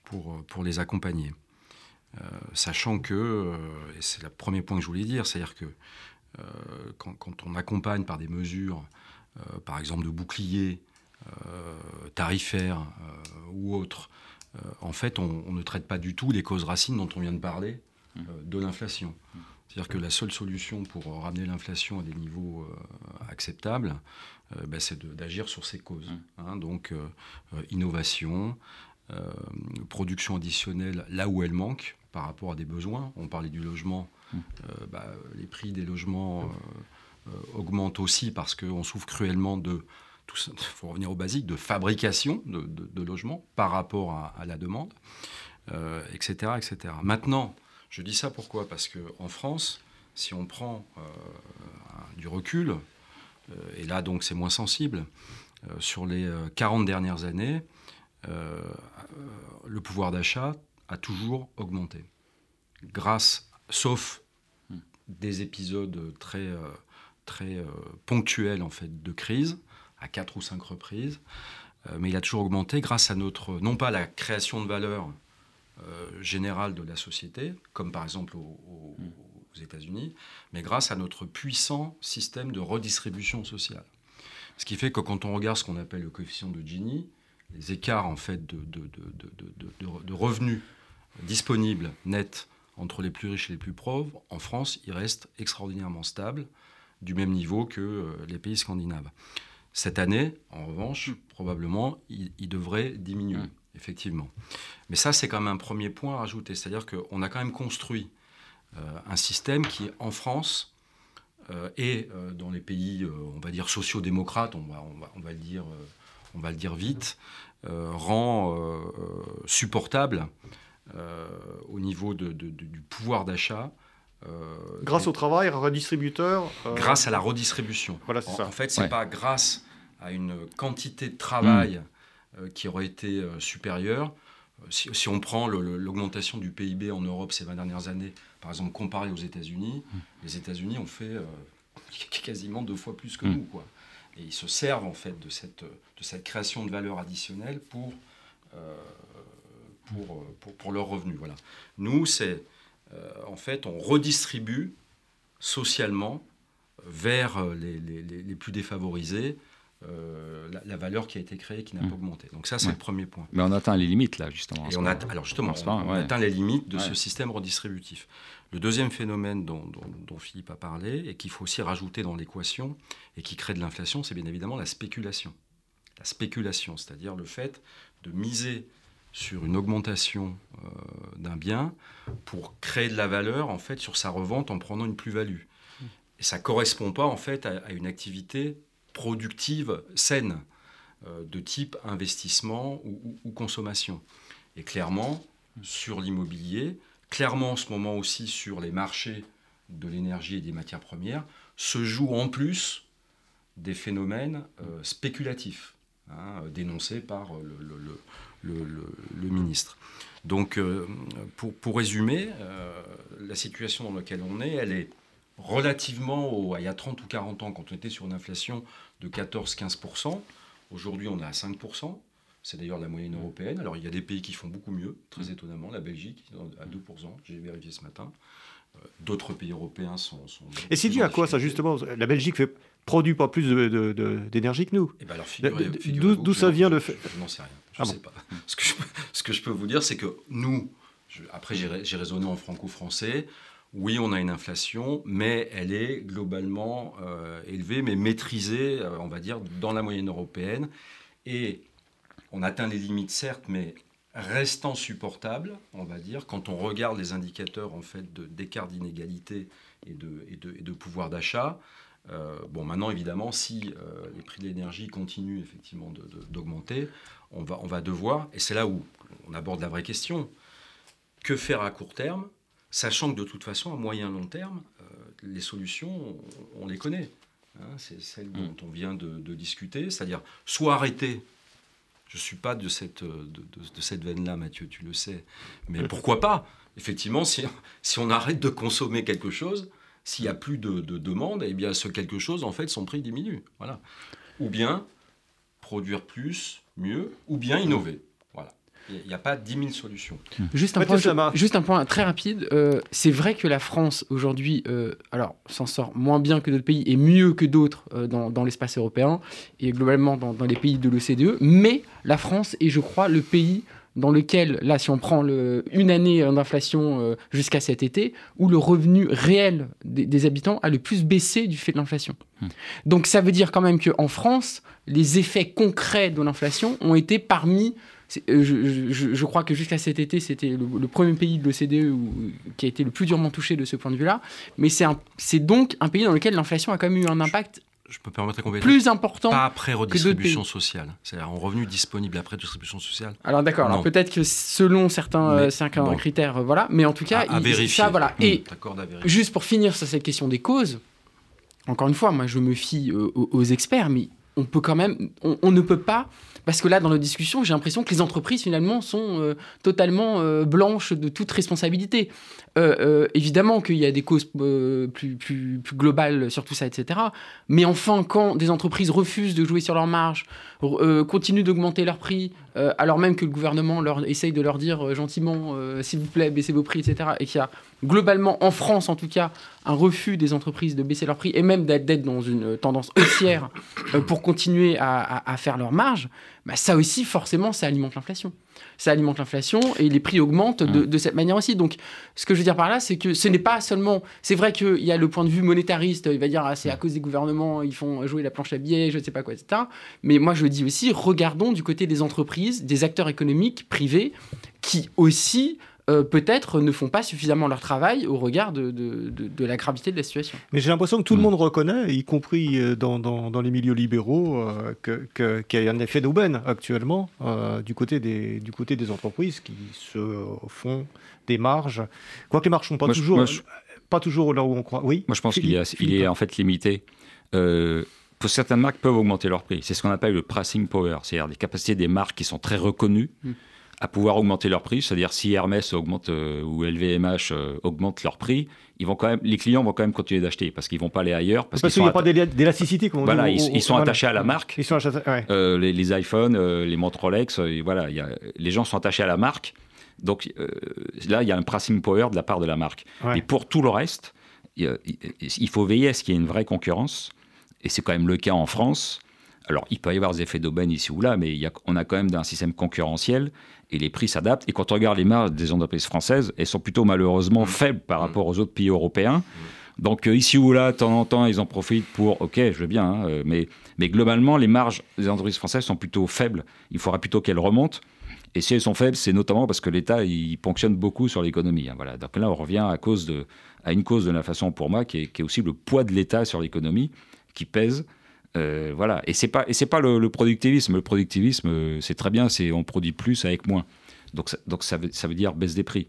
pour, pour les accompagner. sachant que, et c'est le premier point que je voulais dire, c'est-à-dire que quand, quand, on accompagne par des mesures, par exemple de bouclier tarifaire ou autres, en fait, on, on, ne traite pas du tout les causes racines dont on vient de parler de l'inflation. C'est-à-dire que la seule solution pour ramener l'inflation à des niveaux euh, acceptables, euh, bah, c'est d'agir sur ces causes. Mmh. Hein. donc, euh, innovation, production additionnelle là où elle manque par rapport à des besoins. On parlait du logement. Mmh. Bah, les prix des logements augmentent aussi parce qu'on souffre cruellement de il faut revenir au basique, de fabrication de, logements par rapport à, à la demande, etc., etc. Maintenant, je dis ça pourquoi? Parce qu'en France, si on prend euh, du recul, euh, et là donc c'est moins sensible, euh, sur les 40 dernières années, le pouvoir d'achat a toujours augmenté. Grâce, sauf des épisodes très, très ponctuels en fait de crise, à quatre ou cinq reprises, mais il a toujours augmenté grâce à notre, non pas la création de valeur euh, générale de la société, comme par exemple aux, États-Unis, mais grâce à notre puissant système de redistribution sociale. Ce qui fait que quand on regarde ce qu'on appelle le coefficient de Gini, les écarts en fait de, de, revenus disponibles nets entre les plus riches et les plus pauvres, en France, ils restent extraordinairement stables, du même niveau que euh, les pays scandinaves. Cette année, en revanche, probablement, ils devraient diminuer. Mmh effectivement. Mais ça, c'est quand même un premier point à rajouter. C'est-à-dire qu'on a quand même construit euh, un système qui, en France, euh, et euh, dans les pays, on va dire, sociaux-démocrates, on va, on, va, le dire, on va le dire vite, rend supportable au niveau du pouvoir d'achat grâce au travail, redistributeur Grâce à la redistribution. Voilà, c'est en, ça. En fait, c'est pas grâce à une quantité de travail mm. qui aurait été supérieure. Si, si, on prend l'augmentation du PIB en Europe ces 20 dernières années, par exemple, comparé aux États-Unis, mm. les États-Unis ont fait quasiment deux fois plus que mm. nous. Quoi. Et ils se servent en fait de cette, de cette création de valeur additionnelle pour, euh, pour, pour, pour leurs revenus. Voilà. Nous, c'est euh, en fait, on redistribue socialement vers les, les, les plus défavorisés euh, la, valeur qui a été créée qui n'a mmh. pas augmenté. Donc ça, c'est le premier point. Mais on atteint les limites, là, justement. Et on a, alors justement, on, atteint les limites de ce système redistributif. Le deuxième phénomène dont, dont, Philippe a parlé et qu'il faut aussi rajouter dans l'équation et qui crée de l'inflation, c'est bien évidemment la spéculation. La spéculation, c'est-à-dire le fait de miser sur une augmentation euh, d'un bien pour créer de la valeur en fait sur sa revente en prenant une plus-value. Et ça correspond pas en fait à, à une activité productive saine euh, de type investissement ou, consommation. Et clairement, sur l'immobilier, clairement en ce moment aussi sur les marchés de l'énergie et des matières premières, se jouent en plus des phénomènes euh, spéculatifs, hein, dénoncés par le, le, ministre. Donc, euh, pour, pour, résumer, la situation dans laquelle on est, elle est relativement au, à il y a 30 ou 40 ans, quand on était sur une inflation de 14-15%. Aujourd'hui, on est à 5%. C'est d'ailleurs la moyenne européenne. Alors, il y a des pays qui font beaucoup mieux, très étonnamment. La Belgique, à 2%, j'ai vérifié ce matin. Euh, d'autres pays européens sont. Et c'est dû à quoi, ça, justement? La Belgique fait, produit pas plus d'énergie que nous. Eh ben D'où ça vient le fait Je n'en sais rien. Je ne ah sais pas. Ce que, je, ce que, je, peux vous dire, c'est que nous, après j'ai raisonné en franco-français, oui, on a une inflation, mais elle est globalement euh, élevée, mais maîtrisée, euh, on va dire, dans la moyenne européenne. Et on atteint les limites, certes, mais restant supportable, on va dire, quand on regarde les indicateurs en fait d'écart d'inégalité et de, et, de, pouvoir d'achat. Euh, bon, maintenant, évidemment, si les prix de l'énergie continuent effectivement d'augmenter, on va, on va devoir, et c'est là où on aborde la vraie question, que faire à court terme Sachant que de toute façon, à moyen long terme, euh, les solutions, on, les connaît. Hein. c'est celles mm. dont on vient de, discuter, c'est-à-dire soit arrêter. Je ne suis pas de cette, de, cette veine-là, Mathieu, tu le sais. Mais pourquoi pas Effectivement, si, si on arrête de consommer quelque chose, s'il n'y a plus de, demande, eh bien ce quelque chose, en fait, son prix diminue. Voilà. Ou bien produire plus, mieux, ou bien innover. Il n'y a pas 10 000 solutions. Hmm. Juste un, point, juste un point très rapide. Euh, c'est vrai que la France, aujourd'hui, euh, alors s'en sort moins bien que d'autres pays et mieux que d'autres euh, dans, dans l'espace européen et globalement dans, dans les pays de l'OCDE. Mais la France est, je crois, le pays dans lequel, là, si on prend le, une année d'inflation jusqu'à cet été, où le revenu réel des, habitants a le plus baissé du fait de l'inflation. Hmm. Donc ça veut dire quand même qu'en France, les effets concrets de l'inflation ont été parmi euh, je, crois que jusqu'à cet été, c'était le, premier pays de l'OCDE qui a été le plus durement touché de ce point de vue-là. Mais c'est donc un pays dans lequel l'inflation a quand même eu un impact je peux permettre plus important pas après redistribution sociale. C'est-à-dire en revenu disponible après redistribution sociale. Alors d'accord. Alors peut-être que selon certains, euh, certains critères euh, voilà. Mais en tout cas à, vérifier ça voilà. Mmh, et juste pour finir sur cette question des causes encore une fois moi je me fie aux, experts mais on peut quand même on ne peut pas parce que là, dans nos discussions, j'ai l'impression que les entreprises, finalement, sont euh, totalement euh, blanches de toute responsabilité. Euh, évidemment qu'il y a des causes plus, plus, plus, globales sur tout ça, etc. Mais enfin, quand des entreprises refusent de jouer sur leur marge, continuent d'augmenter leurs prix, alors même que le gouvernement leur essaye de leur dire gentiment, s'il vous plaît, baissez vos prix, etc., et qu'il y a globalement, en France en tout cas, un refus des entreprises de baisser leurs prix et même d'être dans une tendance haussière pour continuer à, à faire leur marge, bah, ça aussi, forcément, ça alimente l'inflation. Ça alimente l'inflation et les prix augmentent de, de, cette manière aussi. Donc, ce que je veux dire par là, c'est que ce n'est pas seulement. C'est vrai qu'il y a le point de vue monétariste, il va dire ah, c'est à cause des gouvernements, ils font jouer la planche à billets, je ne sais pas quoi, etc. Mais moi, je dis aussi, regardons du côté des entreprises, des acteurs économiques privés qui aussi euh, peut-être ne font pas suffisamment leur travail au regard de, de, la gravité de la situation. Mais j'ai l'impression que tout le mm. monde reconnaît, y compris euh, dans, dans, les milieux libéraux, euh, qu'il y a un effet d'aubaine actuellement du, côté des, du côté des entreprises qui se font des marges. Quoique les marges ne sont pas toujours pas toujours là où on croit. Oui. Moi, je pense qu'il est, il est en fait limité. Euh, certaines marques peuvent augmenter leur prix. C'est ce qu'on appelle le pricing power, c'est-à-dire les capacités des marques qui sont très reconnues mm. À pouvoir augmenter leur prix. C'est-à-dire si Hermès augmente euh, ou LVMH euh, augmente leur prix, ils vont quand même, les clients vont quand même continuer d'acheter parce qu'ils vont pas aller ailleurs. Parce, qu'il n'y a pas d'élasticité. Voilà, ils, sont attachés à la marque. Ils sont euh, les, iPhones, les montres Rolex, voilà, y a, les gens sont attachés à la marque. Donc là, il y a un pricing power de la part de la marque. Et pour tout le reste, il faut veiller à ce qu'il y ait une vraie concurrence et c'est quand même le cas en France. Alors, il peut y avoir des effets d'aubaine ici ou là, mais on a quand même un système concurrentiel et les prix s'adaptent. Et quand on regarde les marges des entreprises françaises, elles sont plutôt malheureusement mmh. faibles par mmh. rapport aux autres pays européens. Mmh. Donc, euh, ici ou là, de temps en temps, ils en profitent pour, OK, je veux bien, hein, euh, mais, mais globalement, les marges des entreprises françaises sont plutôt faibles. Il faudra plutôt qu'elles remontent. Et si elles sont faibles, c'est notamment parce que l'État il ponctionne beaucoup sur l'économie. Hein, voilà. Donc là, on revient à, cause de, à une cause de l'inflation pour moi, qui est, qui est aussi le poids de l'État sur l'économie qui pèse. Euh, voilà. Et c'est pas et c'est pas le, productivisme. Le productivisme, euh, c'est très bien. C'est on produit plus avec moins. Donc ça, donc ça veut, ça veut dire baisse des prix.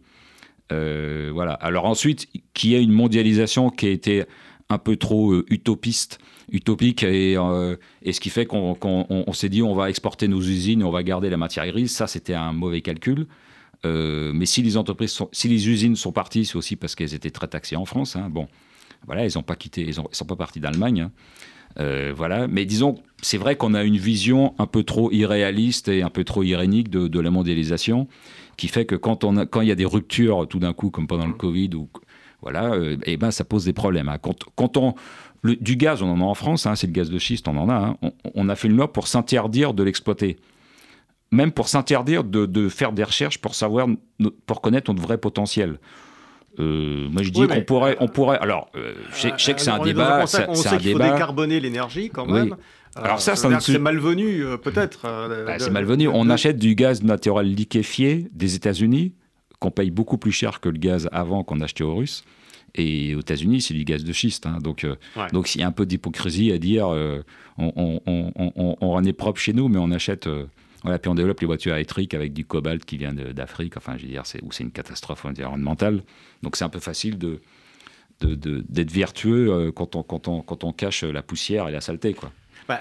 Euh, voilà. Alors ensuite, qu'il y ait une mondialisation qui a été un peu trop utopiste, utopique, et, et, ce qui fait qu'on on, s'est dit on va exporter nos usines, on va garder la matière grise. Ça, c'était un mauvais calcul. mais si les entreprises, si les usines sont parties, c'est aussi parce qu'elles étaient très taxées en France. Hein. Bon, voilà, ils n'ont pas quitté, ils, ne sont pas partis d'Allemagne. Hein. Euh, voilà, mais disons, c'est vrai qu'on a une vision un peu trop irréaliste et un peu trop irénique de, la mondialisation, qui fait que quand on quand il y a des ruptures tout d'un coup, comme pendant le Covid, ou voilà, euh, eh ben ça pose des problèmes. Hein. Quand, on du gaz, on en a en France, hein, c'est le gaz de schiste, on en a. On, a fait une loi pour s'interdire de l'exploiter même pour s'interdire de, de, faire des recherches pour savoir, pour connaître notre vrai potentiel. Euh, moi, je dis qu'on pourrait, on pourrait. Alors, euh, je, sais, que c'est un débat. C'est on sait qu'il faut décarboner l'énergie quand même. Alors ça, c'est malvenu, euh, peut-être. Bah, c'est malvenu. On achète du gaz naturel liquéfié des États-Unis, qu'on paye beaucoup plus cher que le gaz avant qu'on achetait aux Russes. Et aux États-Unis, c'est du gaz de schiste. Hein. Donc, donc il y a un peu d'hypocrisie à dire on, on, on, on, en est propre chez nous, mais on achète voilà, puis on développe les voitures électriques avec du cobalt qui vient d'Afrique, enfin, je veux dire, c'est, où c'est une catastrophe environnementale. Donc c'est un peu facile de, d'être vertueux euh, quand, on, quand, on, quand on cache la poussière et la saleté, quoi. Bah,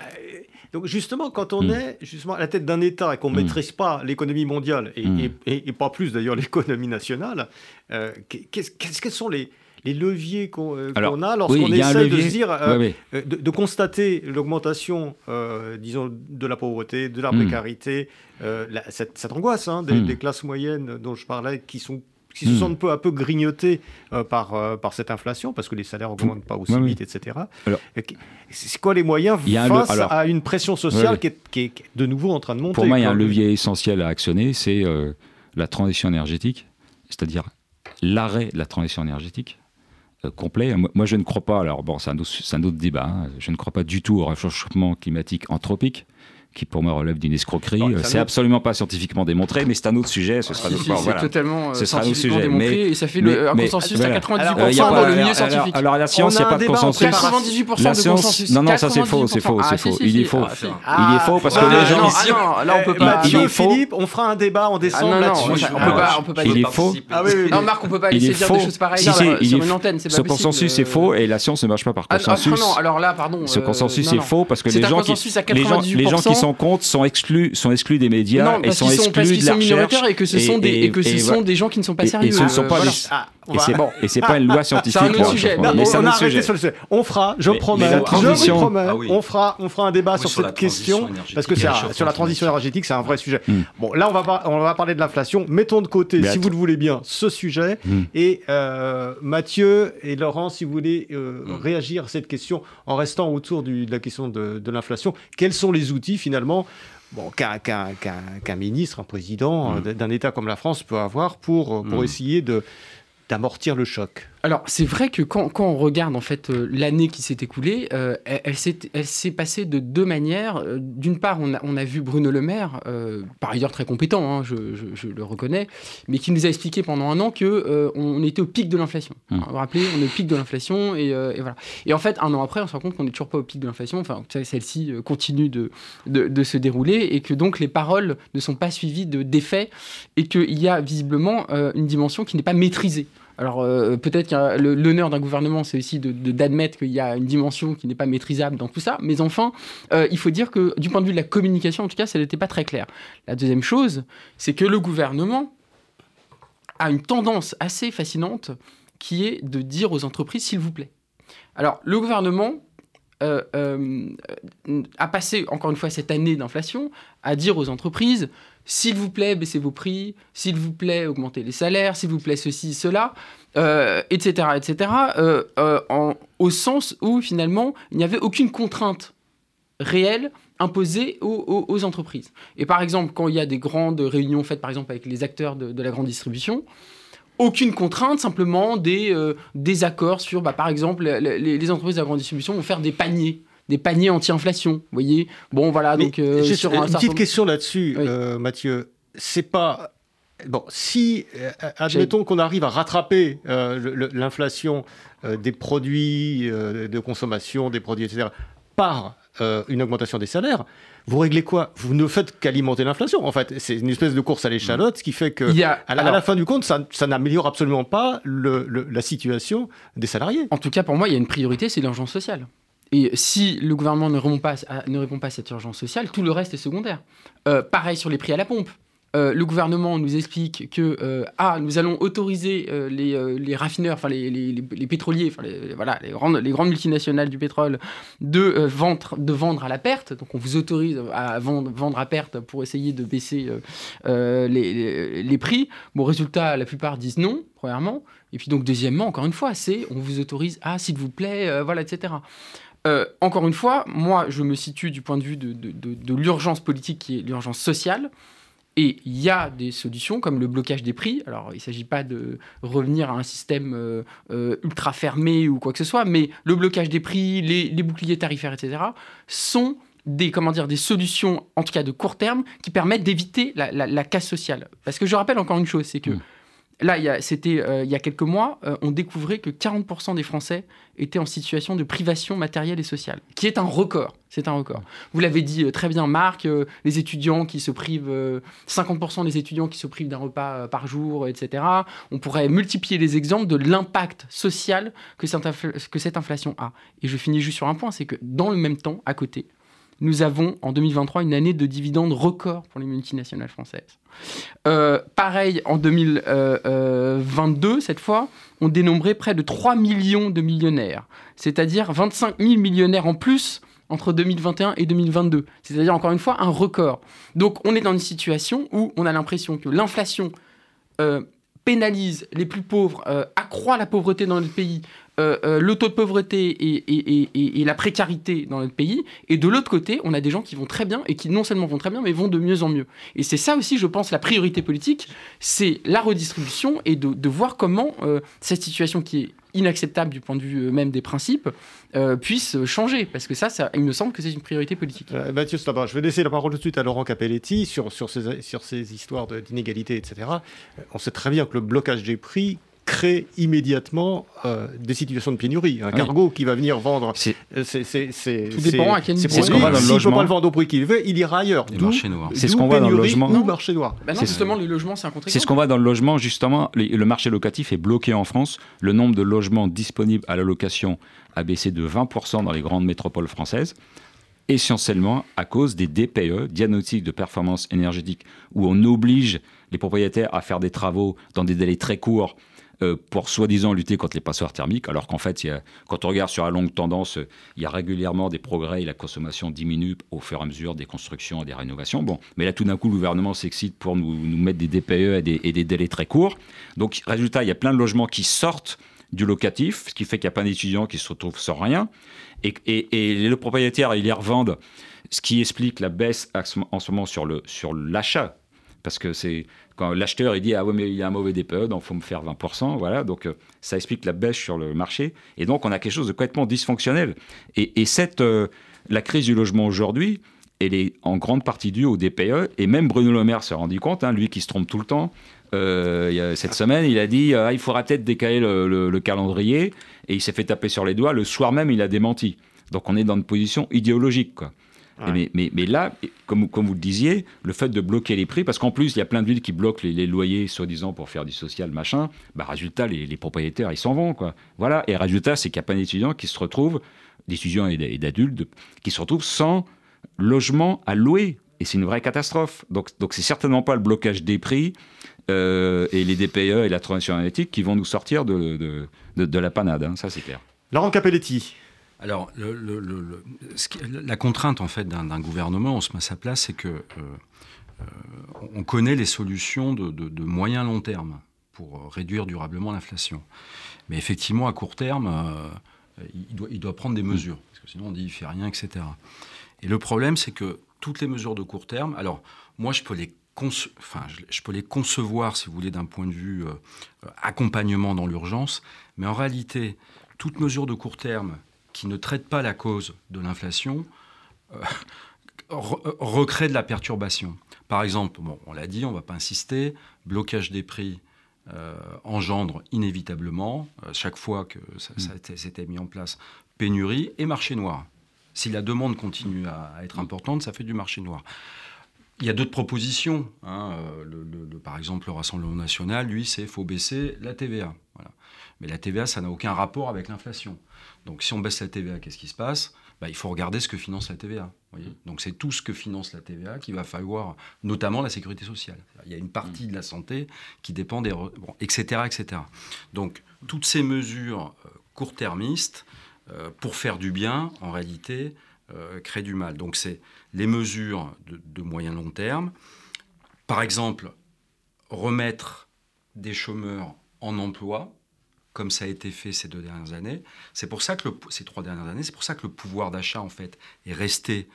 donc justement, quand on hmm. est justement à la tête d'un État et qu'on ne hmm. maîtrise pas l'économie mondiale, et, hmm. et, pas plus d'ailleurs l'économie nationale, euh, qu'est-ce, quels sont les, les leviers qu'on euh, a lorsqu'on essaie de dire, euh, euh, de, constater l'augmentation, disons, de la pauvreté, de la hmm. précarité, cette, angoisse hein, hmm. des, classes moyennes dont je parlais, qui sont qui se hmm. sentent peu à peu grignotées par, par cette inflation, parce que les salaires n'augmentent pas aussi vite, etc. C'est quoi les moyens face à une pression sociale qui est, qui, est, de nouveau en train de monter Pour moi, il y a un levier essentiel à actionner, c'est la transition énergétique, c'est-à-dire l'arrêt de la transition énergétique. Euh, complet. Moi, je ne crois pas, alors bon, c'est un, autre débat, hein. je ne crois pas du tout au réchauffement climatique anthropique qui pour moi relève d'une escroquerie. C'est absolument pas scientifiquement démontré, mais c'est un autre sujet. Ce sera si, si, voilà. totalement ce sera scientifiquement sujet. démontré mais, et ça fait le, un consensus à 98% dans le milieu scientifique. Alors, la science, il n'y a pas de consensus. 98% de consensus. Non, non, ça c'est faux, c'est faux, c'est faux. Il est faux. Il est faux parce que les gens. Non, là on peut pas. Il est Philippe, on fera un débat en décembre là-dessus. On peut pas. Il est faux. Non, Marc, on peut pas laisser dire des choses pareilles sur une antenne. Ce consensus est faux et la science ne marche pas par consensus. Non, alors là, pardon. Ce consensus est faux parce que les gens qui sont contre sont exclus sont exclus des médias et sont exclus de la recherche. Et que ce sont, des, et, que ce sont des gens qui ne sont pas sérieux. Et, ce ne sont pas ah, et c'est bon. Et c'est pas une loi scientifique. C'est un autre sujet. on a arrêté sur le sujet. On fera, je promets, je promets, ah on fera, on fera un débat sur cette question parce que sur la transition énergétique, c'est un vrai sujet. Hmm. Bon, là, on va on va parler de l'inflation. Mettons de côté, si vous le voulez bien, ce sujet. Hmm. Et euh, Mathieu et Laurent, si vous voulez euh, hmm. réagir à cette question en restant autour de la question de l'inflation, quels sont les outils finalement bon, qu'un ministre, un président mmh. d'un État comme la France peut avoir pour, pour mmh. essayer de d'amortir le choc. Alors, c'est vrai que quand, quand, on regarde en fait euh, l'année qui s'est écoulée, euh, elle, elle s'est passée de deux manières. Euh, d'une part, on a, on a, vu Bruno Le Maire, par ailleurs très compétent, hein, je, je, le reconnais, mais qui nous a expliqué pendant un an que on était au pic de l'inflation. Mmh. Vous vous rappelez, on est au pic de l'inflation et, et, voilà. Et en fait, un an après, on se rend compte qu'on n'est toujours pas au pic de l'inflation. Enfin, celle-ci continue de, de, de, se dérouler et que donc les paroles ne sont pas suivies de d'effets et qu'il y a visiblement une dimension qui n'est pas maîtrisée. Alors peut-être que l'honneur d'un gouvernement, c'est aussi d'admettre qu'il y a une dimension qui n'est pas maîtrisable dans tout ça, mais enfin, il faut dire que du point de vue de la communication, en tout cas, ça n'était pas très clair. La deuxième chose, c'est que le gouvernement a une tendance assez fascinante qui est de dire aux entreprises s'il vous plaît. Alors, le gouvernement euh, euh, a passé, encore une fois, cette année d'inflation à dire aux entreprises s'il vous plaît, baissez vos prix, s'il vous plaît, augmentez les salaires, s'il vous plaît, ceci, cela, etc., euh, etc., au sens où, finalement, il n'y avait aucune contrainte réelle imposée aux, entreprises. Et par exemple, quand il y a des grandes réunions faites, par exemple, avec les acteurs de la grande distribution, aucune contrainte, simplement des, euh, accords sur, bah, par exemple, les, entreprises de la grande distribution vont faire des paniers des paniers anti-inflation. Vous voyez Bon, voilà. donc, euh, sur une petite question là-dessus, euh, Mathieu. C'est pas. Bon, si, admettons qu'on arrive à rattraper l'inflation des produits de consommation, des produits, etc., par une augmentation des salaires, vous réglez quoi? Vous ne faites qu'alimenter l'inflation. En fait, c'est une espèce de course à l'échalote, ce qui fait que, à, la, fin du compte, ça, n'améliore absolument pas la situation des salariés. En tout cas, pour moi, il y a une priorité, c'est l'urgence sociale. Et si le gouvernement ne répond, pas à, ne répond pas à cette urgence sociale, tout le reste est secondaire. Euh, pareil sur les prix à la pompe. Euh, le gouvernement nous explique que euh, ah, nous allons autoriser euh, les, raffineurs, enfin les, les, pétroliers, voilà, les grandes, les grandes multinationales du pétrole, de, vendre, de vendre à la perte. Donc on vous autorise à vendre, vendre à perte pour essayer de baisser les, prix. Bon, résultat, la plupart disent non, premièrement. Et puis donc deuxièmement, encore une fois, c'est on vous autorise, ah s'il vous plaît, voilà, etc. encore une fois, moi, je me situe du point de vue de, de l'urgence politique qui est l'urgence sociale. Et il y a des solutions comme le blocage des prix. Alors, il ne s'agit pas de revenir à un système euh, euh, ultra fermé ou quoi que ce soit, mais le blocage des prix, les, boucliers tarifaires, etc., sont des, comment dire, des solutions, en tout cas de court terme, qui permettent d'éviter la, casse sociale. Parce que je rappelle encore une chose, c'est que mmh. Là, c'était euh, il y a quelques mois, euh, on découvrait que 40% des Français étaient en situation de privation matérielle et sociale, qui est un record. C'est un record. Vous l'avez dit euh, très bien, Marc, les étudiants qui se privent, 50% des étudiants qui se privent d'un repas par jour, etc. On pourrait multiplier les exemples de l'impact social que que cette inflation a. Et je finis juste sur un point, c'est que dans le même temps, à côté, nous avons en 2023 une année de dividendes record pour les multinationales françaises. Euh, pareil, en 2022, cette fois, on dénombrait près de 3 millions de millionnaires, c'est-à-dire 25 000 millionnaires en plus entre 2021 et 2022, c'est-à-dire encore une fois un record. Donc on est dans une situation où on a l'impression que l'inflation euh, pénalise les plus pauvres, euh, accroît la pauvreté dans notre pays, euh, euh, le taux de pauvreté et, la précarité dans notre pays. Et de l'autre côté, on a des gens qui vont très bien et qui non seulement vont très bien, mais vont de mieux en mieux. Et c'est ça aussi, je pense, la priorité politique, c'est la redistribution et de, voir comment cette situation qui est inacceptable du point de vue même des principes, puisse changer. Parce que ça, il me semble que c'est une priorité politique. Mathieu je vais laisser la parole tout de suite à Laurent Capelletti sur, ces, sur ces histoires d'inégalité, etc. On sait très bien que le blocage des prix crée immédiatement euh, des situations de pénurie. Un cargo qui va venir vendre, c'est euh, Tout dépend à quel niveau. C'est ce qu'on voit dans le logement. S'il ne peut pas le vendre au prix qu'il veut, il ira ailleurs. marché noir. C'est ce qu'on voit dans le logement. Ou marché noir. Bah non, justement, le logement, c'est un contre C'est ce qu'on voit dans le logement, justement. Le marché locatif est bloqué en France. Le nombre de logements disponibles à la location a baissé de 20% dans les grandes métropoles françaises essentiellement à cause des DPE, diagnostics de performance énergétique, où on oblige les propriétaires à faire des travaux dans des délais très courts euh, pour soi-disant lutter contre les passoires thermiques, alors qu'en fait, quand on regarde sur la longue tendance, il y a régulièrement des progrès et la consommation diminue au fur et à mesure des constructions et des rénovations. Bon, mais là, tout d'un coup, le gouvernement s'excite pour nous, mettre des DPE et des, délais très courts. Donc, résultat, il y a plein de logements qui sortent du locatif, ce qui fait qu'il y a plein d'étudiants qui se retrouvent sans rien. Et, et, et, le propriétaire, il les revendent, ce qui explique la baisse en ce moment sur l'achat. Parce que c'est quand l'acheteur il dit ah ouais mais il y a un mauvais DPE donc faut me faire 20% voilà. Donc euh, ça explique la baisse sur le marché. Et donc on a quelque chose de complètement dysfonctionnel. Et, cette euh, la crise du logement aujourd'hui elle est en grande partie due au DPE et même Bruno Le Maire s'est rendu compte hein, lui qui se trompe tout le temps. Euh, cette semaine il a dit ah, il faudra peut-être décaler le, calendrier. Et il s'est fait taper sur les doigts. Le soir même il a démenti. Donc on est dans une position idéologique quoi. Mais, mais, mais, là, comme, comme vous le disiez, le fait de bloquer les prix, parce qu'en plus, il y a plein de villes qui bloquent les, loyers, soi-disant, pour faire du social, machin, bah, résultat, les, les propriétaires, ils s'en vont. Quoi. Voilà. Et résultat, c'est qu'il y a plein d'étudiants qui se retrouvent, d'étudiants et d'adultes, qui se retrouvent sans logement à louer. Et c'est une vraie catastrophe. Donc, donc c'est certainement pas le blocage des prix euh, et les DPE et la transition énergétique qui vont nous sortir de, de, de, la panade. Hein. ça, c'est clair. Laurent Capelletti. Alors, la contrainte en fait d'un gouvernement, on se met à sa place, c'est que euh, euh, on connaît les solutions de, moyen long terme pour réduire durablement l'inflation. Mais effectivement, à court terme, il, doit, prendre des mesures, parce que sinon on dit il fait rien, etc. Et le problème, c'est que toutes les mesures de court terme, alors moi je peux les concevoir, si vous voulez, d'un point de vue euh, accompagnement dans l'urgence, mais en réalité, toute mesure de court terme qui ne traite pas la cause de l'inflation euh, recrée de la perturbation. Par exemple, bon, on l'a dit, on ne va pas insister, blocage des prix euh, engendre inévitablement, chaque fois que ça, ça s'était mis en place, pénurie et marché noir. Si la demande continue à être importante, ça fait du marché noir. Il y a d'autres propositions. Hein, euh, le, par exemple, le Rassemblement national, lui, c'est faut baisser la TVA. Voilà. Mais la TVA, ça n'a aucun rapport avec l'inflation. Donc si on baisse la TVA, qu'est-ce qui se passe? Bah, Il faut regarder ce que finance la TVA. Donc c'est tout ce que finance la TVA qu'il va falloir, notamment la sécurité sociale. Il y a une partie de la santé qui dépend des... Bon, etc., etc. Donc toutes ces mesures euh, court-termistes, euh, pour faire du bien, en réalité, euh, créent du mal. Donc c'est les mesures de, moyen long terme. Par exemple, remettre des chômeurs en emploi, comme ça a été fait ces deux dernières années. C'est pour ça que ces trois dernières années, c'est pour ça que le pouvoir d'achat en fait est resté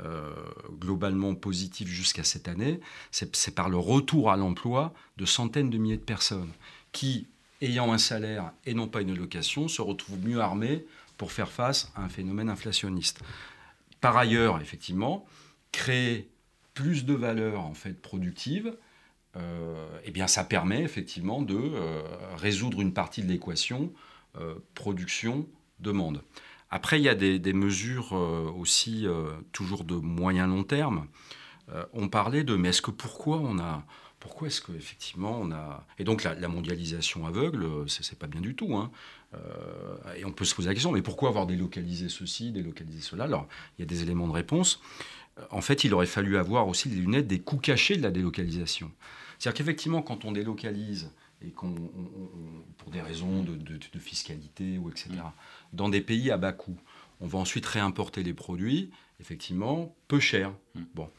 euh, globalement positif jusqu'à cette année. C'est par le retour à l'emploi de centaines de milliers de personnes qui, ayant un salaire et non pas une location, se retrouvent mieux armés pour faire face à un phénomène inflationniste. Par ailleurs, effectivement, créer plus de valeur en fait productive, eh bien, ça permet effectivement de euh, résoudre une partie de l'équation euh, production-demande. Après, il y a des, des mesures aussi toujours de moyen long terme. on parlait de, mais est-ce que pourquoi on a pourquoi est-ce qu'effectivement on a... Et donc la, mondialisation aveugle, c'est pas bien du tout. Hein. Euh, et on peut se poser la question, mais pourquoi avoir délocalisé ceci, délocalisé cela? Alors, il y a des éléments de réponse. Euh, en fait, il aurait fallu avoir aussi les lunettes des coûts cachés de la délocalisation. C'est-à-dire qu'effectivement, quand on délocalise, et qu'on, pour des raisons de, de, fiscalité ou etc., dans des pays à bas coût, on va ensuite réimporter les produits, effectivement, peu cher. Mm. Bon.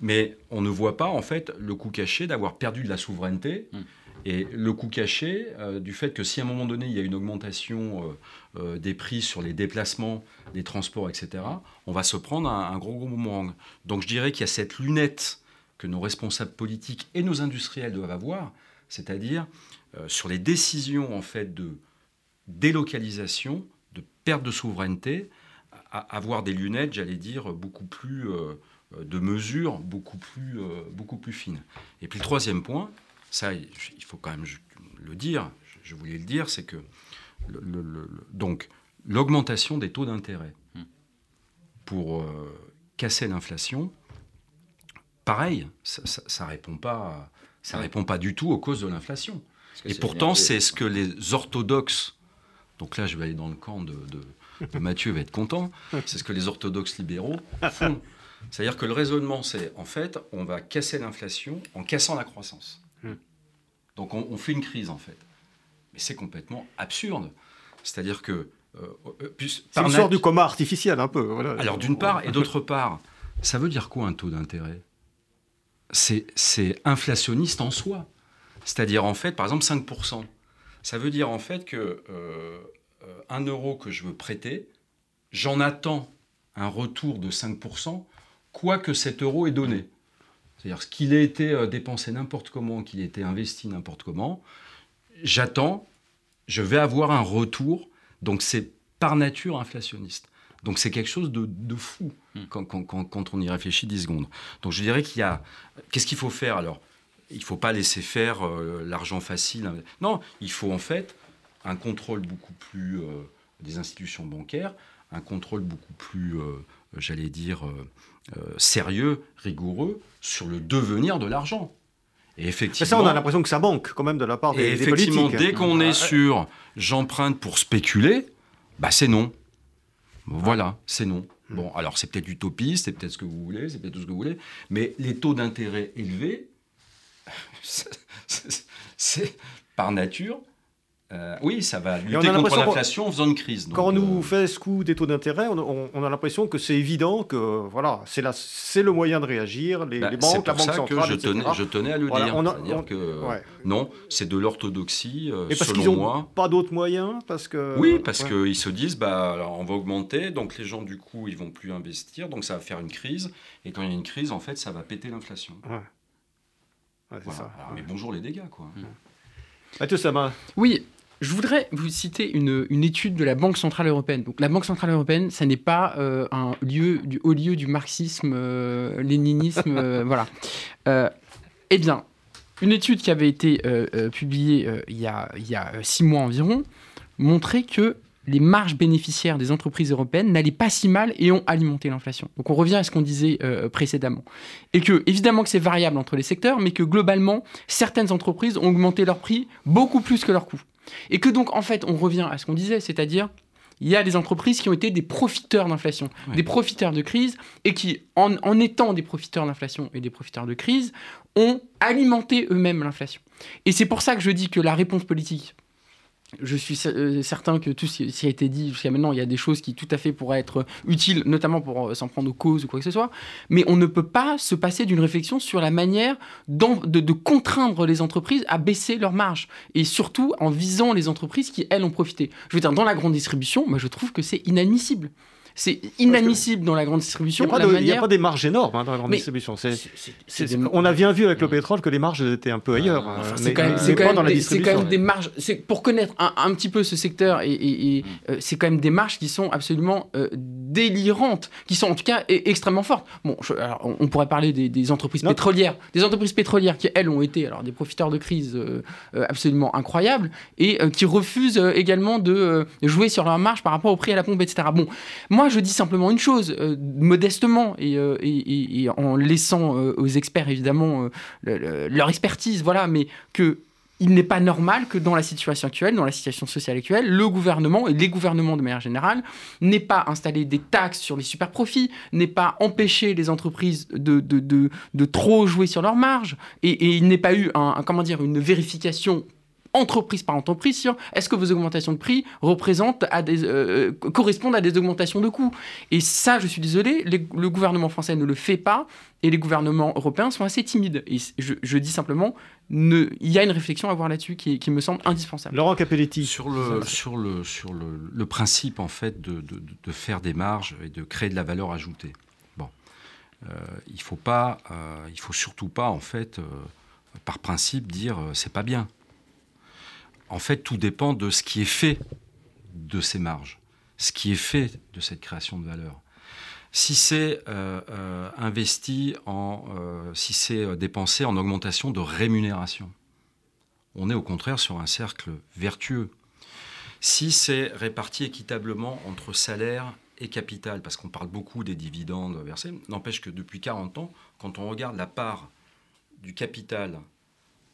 Mais on ne voit pas, en fait, le coût caché d'avoir perdu de la souveraineté. Mm. Et le coût caché euh, du fait que si à un moment donné il y a une augmentation euh, euh, des prix sur les déplacements, les transports, etc., on va se prendre un, gros gros boomerang. Donc je dirais qu'il y a cette lunette que nos responsables politiques et nos industriels doivent avoir, c'est-à-dire sur les décisions en fait de délocalisation, de perte de souveraineté, avoir des lunettes, j'allais dire, beaucoup plus de mesures beaucoup plus, beaucoup plus fines. Et puis le troisième point, ça, il faut quand même le dire, je voulais le dire, c'est que donc l'augmentation des taux d'intérêt hmm. pour euh, casser l'inflation, pareil, ça, ne répond pas, ça répond pas du tout aux causes de l'inflation. Et pourtant, c'est ce que les orthodoxes, donc là, je vais aller dans le camp de, de Mathieu, va être content, c'est ce que les orthodoxes libéraux font. C'est-à-dire que le raisonnement, c'est en fait, on va casser l'inflation en cassant la croissance. Donc on, fait une crise en fait. Mais c'est complètement absurde. C'est-à-dire que... Euh, euh c'est une sorte de coma artificiel un peu. Alors d'une part, et d'autre part, ça veut dire quoi un taux d'intérêt? C'est inflationniste en soi. C'est-à-dire en fait, par exemple 5%. Ça veut dire en fait que euh, un euro que je veux prêter, j'en attends un retour de 5%, quoi que cet euro est donné. C'est-à-dire ce qu'il a été euh, dépensé n'importe comment, qu'il ait été investi n'importe comment, j'attends, je vais avoir un retour. Donc c'est par nature inflationniste. Donc c'est quelque chose de, fou hmm. quand, on y réfléchit 10 secondes. Donc je dirais qu'il y a... Qu'est-ce qu'il faut faire alors? Il ne faut pas laisser faire euh, l'argent facile. Non, il faut en fait un contrôle beaucoup plus euh, des institutions bancaires, un contrôle beaucoup plus j'allais dire, sérieux, rigoureux sur le devenir de l'argent. Et effectivement, ça, on a l'impression que ça manque quand même de la part des, et effectivement, Dès qu'on est sur j'emprunte pour spéculer, bah c'est non. Voilà, c'est non. Hmm. Bon, alors c'est peut-être utopiste, c'est peut-être ce que vous voulez, c'est peut-être tout ce que vous voulez, mais les taux d'intérêt élevés, c'est par nature euh, oui, ça va lutter contre l'inflation en faisant une crise. quand on nous euh, fait ce coup des taux d'intérêt, on, a l'impression que c'est évident que voilà, c'est le moyen de réagir. Les, bah, banques, la banque centrale, que je tenais, je tenais à le dire. que, Non, c'est de l'orthodoxie. Euh, Et parce qu'ils n'ont pas d'autres moyens parce que, Oui, parce qu'ils se disent bah, alors, on va augmenter, donc les gens du coup ils vont plus investir, donc ça va faire une crise. Et quand il y a une crise, en fait, ça va péter l'inflation. mais bonjour les dégâts, quoi. Mathieu Sama. Oui, je voudrais vous citer une, étude de la Banque Centrale Européenne. Donc, la Banque Centrale Européenne, ça n'est pas euh, un lieu du haut lieu du marxisme, euh, léninisme, euh, voilà. eh bien, une étude qui avait été publiée il, y a, il y a six mois environ montrait que les marges bénéficiaires des entreprises européennes n'allaient pas si mal et ont alimenté l'inflation. Donc on revient à ce qu'on disait précédemment. Et que, évidemment que c'est variable entre les secteurs, mais que globalement, certaines entreprises ont augmenté leurs prix beaucoup plus que leurs coûts. Et que donc, en fait, on revient à ce qu'on disait, c'est-à-dire, il y a des entreprises qui ont été des profiteurs d'inflation, des profiteurs de crise, et qui, en, en étant des profiteurs d'inflation et des profiteurs de crise, ont alimenté eux-mêmes l'inflation. Et c'est pour ça que je dis que la réponse politique je suis euh, certain que tout ce qui a été dit jusqu'à maintenant, il y a des choses qui tout à fait pourraient être utiles, notamment pour euh, s'en prendre aux causes ou quoi que ce soit. Mais on ne peut pas se passer d'une réflexion sur la manière de, de, contraindre les entreprises à baisser leurs marges. Et surtout en visant les entreprises qui, elles, ont profité. Je veux dire, dans la grande distribution, moi, je trouve que c'est inadmissible. C'est inadmissible dans la grande distribution. Il n'y a, pas des marges énormes hein, dans la grande distribution. On a bien vu avec le pétrole que les marges étaient un peu ailleurs. C'est quand, même des marges. Pour connaître un, petit peu ce secteur, et, mm. euh, c'est quand même des marges qui sont absolument euh, délirantes, qui sont en tout cas e, extrêmement fortes. Bon, on, pourrait parler des, entreprises pétrolières, des entreprises pétrolières qui elles ont été alors des profiteurs de crise euh, absolument incroyables et qui refusent également de jouer sur leur marge par rapport au prix à la pompe, etc. Bon, moi je dis simplement une chose, euh, modestement, et, euh, en laissant euh, aux experts, évidemment, leur expertise, voilà, mais que il n'est pas normal que dans la situation actuelle, dans la situation sociale actuelle, le gouvernement et les gouvernements de manière générale n'aient pas installé des taxes sur les super profits, n'aient pas empêché les entreprises de, de, trop jouer sur leurs marges, et, il n'ait pas eu un, comment dire, une vérification entreprise par entreprise sur est-ce que vos augmentations de prix représentent à des, euh, correspondent à des augmentations de coûts. Et ça, je suis désolé, le gouvernement français ne le fait pas et les gouvernements européens sont assez timides. Et je, dis simplement, il y a une réflexion à avoir là-dessus qui, me semble indispensable. Laurent Capelletti. Sur le, sur le, sur le, principe, en fait, de, de, faire des marges et de créer de la valeur ajoutée. Bon. Euh, il faut pas, euh, il faut surtout pas, en fait, par principe, dire c'est pas bien en fait, tout dépend de ce qui est fait de ces marges, ce qui est fait de cette création de valeur. Si c'est euh, euh, investi en, euh, si c'est dépensé en augmentation de rémunération, on est au contraire sur un cercle vertueux. Si c'est réparti équitablement entre salaire et capital, parce qu'on parle beaucoup des dividendes versés, n'empêche que depuis 40 ans, quand on regarde la part du capital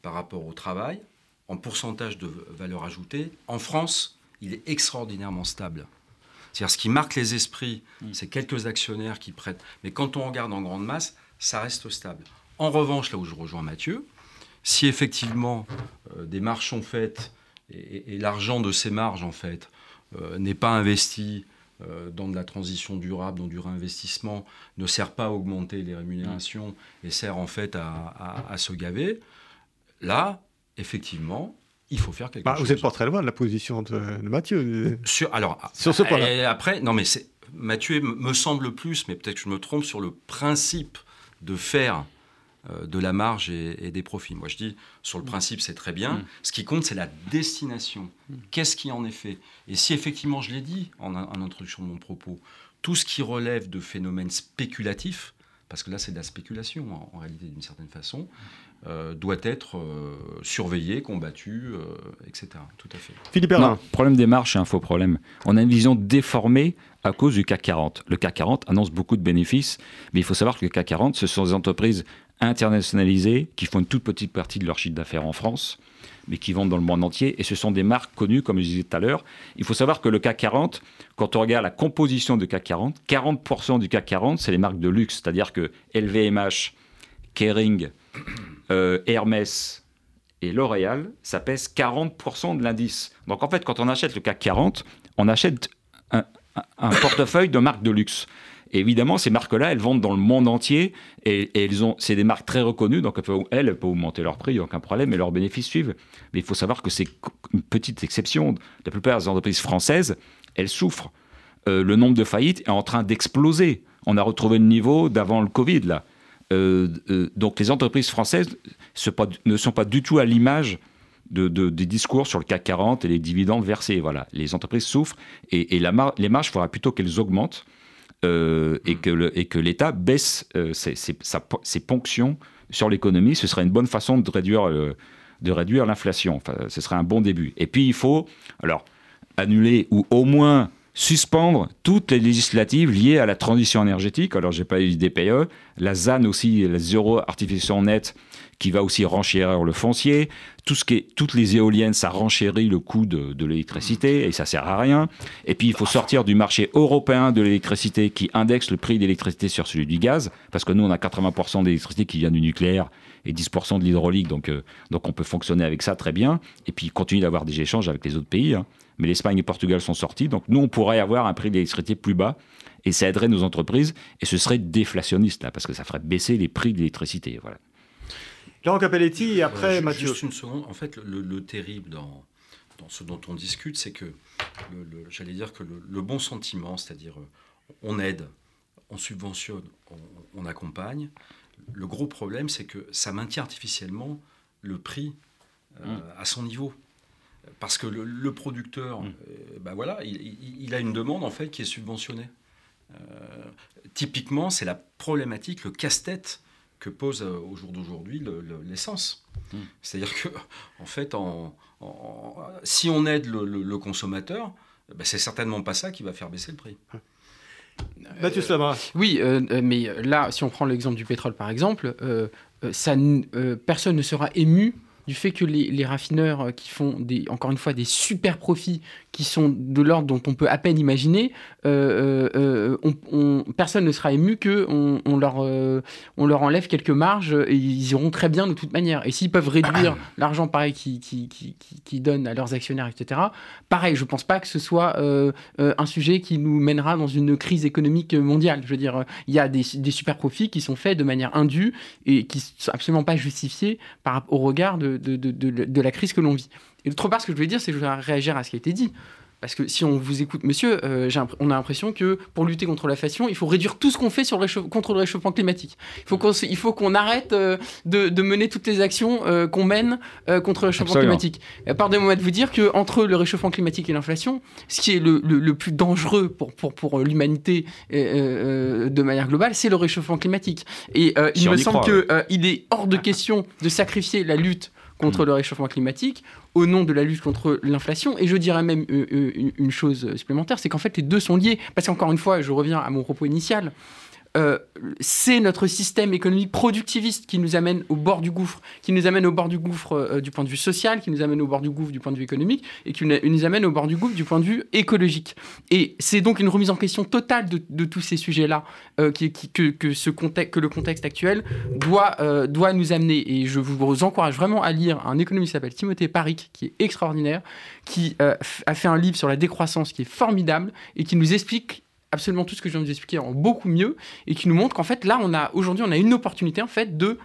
par rapport au travail, en pourcentage de valeur ajoutée, en France, il est extraordinairement stable. C'est-à-dire ce qui marque les esprits, mm. c'est quelques actionnaires qui prêtent. Mais quand on regarde en grande masse, ça reste stable. En revanche, là où je rejoins Mathieu, si effectivement euh, des marges sont faites et, l'argent de ces marges, en fait, euh, n'est pas investi euh, dans de la transition durable, dans du réinvestissement, ne sert pas à augmenter les rémunérations et sert en fait à, à se gaver, là, effectivement, il faut faire quelque bah, chose. Vous n'êtes pas très loin de la position de, Mathieu. Sur, alors, sur ce point-là. Après, non, mais Mathieu me semble plus, mais peut-être que je me trompe sur le principe de faire euh, de la marge et, des profits. Moi, je dis, sur le principe, c'est très bien. Mm. Ce qui compte, c'est la destination. Mm. Qu'est-ce qui en est fait? Et si effectivement, je l'ai dit en, en, introduction de mon propos, tout ce qui relève de phénomènes spéculatifs, parce que là, c'est de la spéculation, en réalité, d'une certaine façon, euh, doit être euh, surveillé, combattu, euh, etc. Tout à fait. Philippe Le problème des marges, c'est un faux problème. On a une vision déformée à cause du CAC 40. Le CAC 40 annonce beaucoup de bénéfices, mais il faut savoir que le CAC 40, ce sont des entreprises internationalisées qui font une toute petite partie de leur chiffre d'affaires en France, mais qui vendent dans le monde entier. Et ce sont des marques connues, comme je disais tout à l'heure. Il faut savoir que le CAC 40, quand on regarde la composition du CAC 40, 40% du CAC 40, c'est les marques de luxe. C'est-à-dire que LVMH, Kering, Hermès et L'Oréal, ça pèse 40% de l'indice. Donc en fait, quand on achète le CAC 40, on achète un, un portefeuille de marques de luxe. Et évidemment, ces marques-là, elles vendent dans le monde entier et, elles ont, c'est des marques très reconnues, donc elles peuvent, elles peuvent augmenter leur prix, il n'y a aucun problème, et leurs bénéfices suivent. Mais il faut savoir que c'est une petite exception. La plupart des entreprises françaises, elles souffrent. Euh, le nombre de faillites est en train d'exploser. On a retrouvé le niveau d'avant le Covid, là. Euh, euh, donc les entreprises françaises ne sont pas du tout à l'image de, des discours sur le CAC 40 et les dividendes versés. Voilà. Les entreprises souffrent et, la les marges, il faudra plutôt qu'elles augmentent euh, et, que le, et que l'État baisse euh, ses, ses, ponctions sur l'économie. Ce serait une bonne façon de réduire, euh, de réduire l'inflation. Enfin, ce serait un bon début. Et puis il faut alors annuler ou au moins suspendre toutes les législatives liées à la transition énergétique. Alors, j'ai pas eu DPE, la ZAN aussi, la zéro artificial net, qui va aussi renchérir le foncier. Tout ce qui est, toutes les éoliennes, ça renchérit le coût de, l'électricité et ça sert à rien. Et puis il faut sortir du marché européen de l'électricité qui indexe le prix d'électricité sur celui du gaz, parce que nous on a 80% d'électricité qui vient du nucléaire et 10% de l'hydraulique, donc, euh, donc on peut fonctionner avec ça très bien. Et puis continuer d'avoir des échanges avec les autres pays. Hein. Mais l'Espagne et le Portugal sont sortis, donc nous on pourrait avoir un prix d'électricité plus bas et ça aiderait nos entreprises et ce serait déflationniste là, parce que ça ferait baisser les prix de l'électricité. Voilà. Laurent Capelletti et après Mathieu. Juste une seconde. En fait, le, terrible dans, dans, ce dont on discute, c'est que, j'allais dire que le, bon sentiment, c'est-à-dire euh, on aide, on subventionne, on, accompagne, le gros problème, c'est que ça maintient artificiellement le prix euh, mmh. à son niveau. Parce que le, producteur, mmh. euh, ben voilà, il, a une demande en fait qui est subventionnée. typiquement, c'est la problématique, le casse-tête que pose euh, au jour d'aujourd'hui l'essence. Hmm. C'est-à-dire que, en fait, en, si on aide le, consommateur, ben c'est certainement pas ça qui va faire baisser le prix. Mathieu Slama. oui, euh, euh, mais là, si on prend l'exemple du pétrole, par exemple, ça, personne ne sera ému du fait que les, raffineurs euh, qui font des, encore une fois des super profits qui sont de l'ordre dont on peut à peine imaginer, euh, euh, personne ne sera ému que on, leur, on leur enlève quelques marges et ils iront très bien de toute manière. Et s'ils peuvent réduire l'argent pareil qu'ils qui, qui, qui, donnent à leurs actionnaires, etc., pareil, je ne pense pas que ce soit un sujet qui nous mènera dans une crise économique mondiale. Je veux dire, il y a des, des super profits qui sont faits de manière indue et qui ne sont absolument pas justifiés par, au regard de, de, de, la crise que l'on vit. Et d'autre part, ce que je voulais dire, c'est que je voudrais réagir à ce qui a été dit. Parce que si on vous écoute, monsieur, euh, on a l'impression que pour lutter contre l'inflation, il faut réduire tout ce qu'on fait sur le contre le réchauffement climatique. Il faut qu'on, il faut qu'on arrête euh, de, mener toutes les actions euh, qu'on mène contre le réchauffement climatique. Pardonnez-moi de vous dire que entre le réchauffement climatique et l'inflation, ce qui est le, le, plus dangereux pour, pour, pour l'humanité de manière globale, c'est le réchauffement climatique. Et il me semble qu'il est hors de question de sacrifier la lutte contre mm. le réchauffement climatique au nom de la lutte contre l'inflation. Et je dirais même euh, euh, une chose supplémentaire, c'est qu'en fait les deux sont liés. Parce qu'encore une fois, je reviens à mon propos initial, euh, c'est notre système économique productiviste qui nous amène au bord du gouffre, qui nous amène au bord du gouffre euh, du point de vue social, qui nous amène au bord du gouffre du point de vue économique, et qui nous amène au bord du gouffre du point de vue écologique. Et c'est donc une remise en question totale de, tous ces sujets-là euh, que, ce contexte, que le contexte actuel doit, doit nous amener. Et je vous encourage vraiment à lire un économiste qui s'appelle Timothée Paric, qui est extraordinaire, qui a fait un livre sur la décroissance qui est formidable et qui nous explique absolument tout ce que je viens de vous expliquer en beaucoup mieux et qui nous montre qu'en fait là on a aujourd'hui on a une opportunité en fait de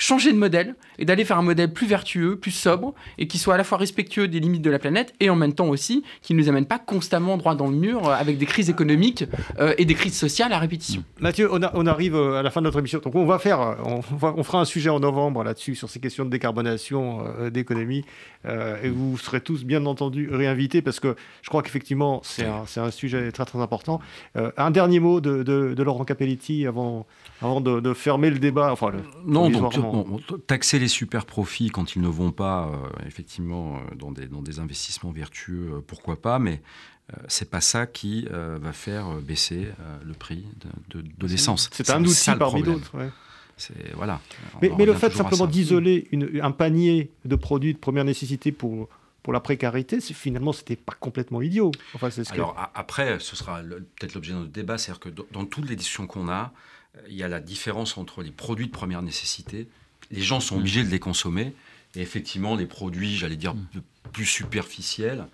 changer de modèle et d'aller faire un modèle plus vertueux, plus sobre et qui soit à la fois respectueux des limites de la planète et en même temps aussi qui ne nous amène pas constamment droit dans le mur euh, avec des crises économiques euh, et des crises sociales à répétition. Mathieu, on, on, arrive euh, à la fin de notre émission. Donc on va faire, on, on fera un sujet en novembre là-dessus sur ces questions de décarbonation, d'économie. et vous serez tous bien entendu réinvités parce que je crois qu'effectivement c'est un, un, sujet très très important. un dernier mot de, de, Laurent Capelletti avant, avant de, fermer le débat. Enfin, non, donc finalement. taxer les super profits quand ils ne vont pas, effectivement, dans des, dans des investissements vertueux, pourquoi pas, mais c'est pas ça qui va faire baisser le prix de, de, l'essence. C'est un outil parmi d'autres. Voilà. Mais, mais le fait simplement d'isoler un panier de produits de première nécessité pour pour la précarité, finalement, c'était pas complètement idiot. Enfin, Alors après, ce sera peut-être l'objet de notre débat, c'est-à-dire que dans, toutes les discussions qu'on a, euh, il y a la différence entre les produits de première nécessité. Les gens sont mm. obligés de les consommer, et effectivement, les produits, j'allais dire, mm. plus superficiels,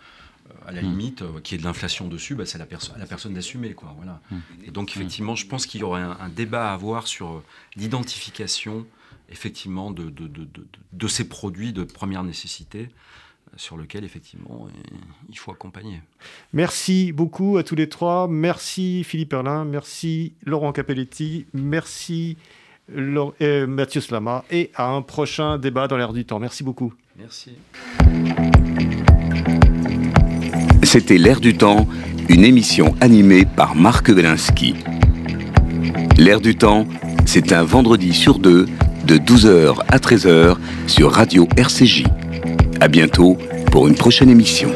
euh, à la mm. limite, euh, qui est de l'inflation dessus, bah, c'est la, à la personne d'assumer. Quoi, voilà. Et donc, effectivement, je pense qu'il y aurait un, débat à avoir sur l'identification, effectivement, de, de, de, de, ces produits de première nécessité sur lequel effectivement il faut accompagner. Merci beaucoup à tous les trois. Merci Philippe Erlin, merci Laurent Capelletti, merci euh, Mathieu Slama et à un prochain débat dans l'air du temps. Merci beaucoup. Merci. C'était L'air du temps, une émission animée par Marc Wielinski. L'air du temps, c'est un vendredi sur deux de 12h à 13h sur Radio RCJ. À bientôt pour une prochaine émission.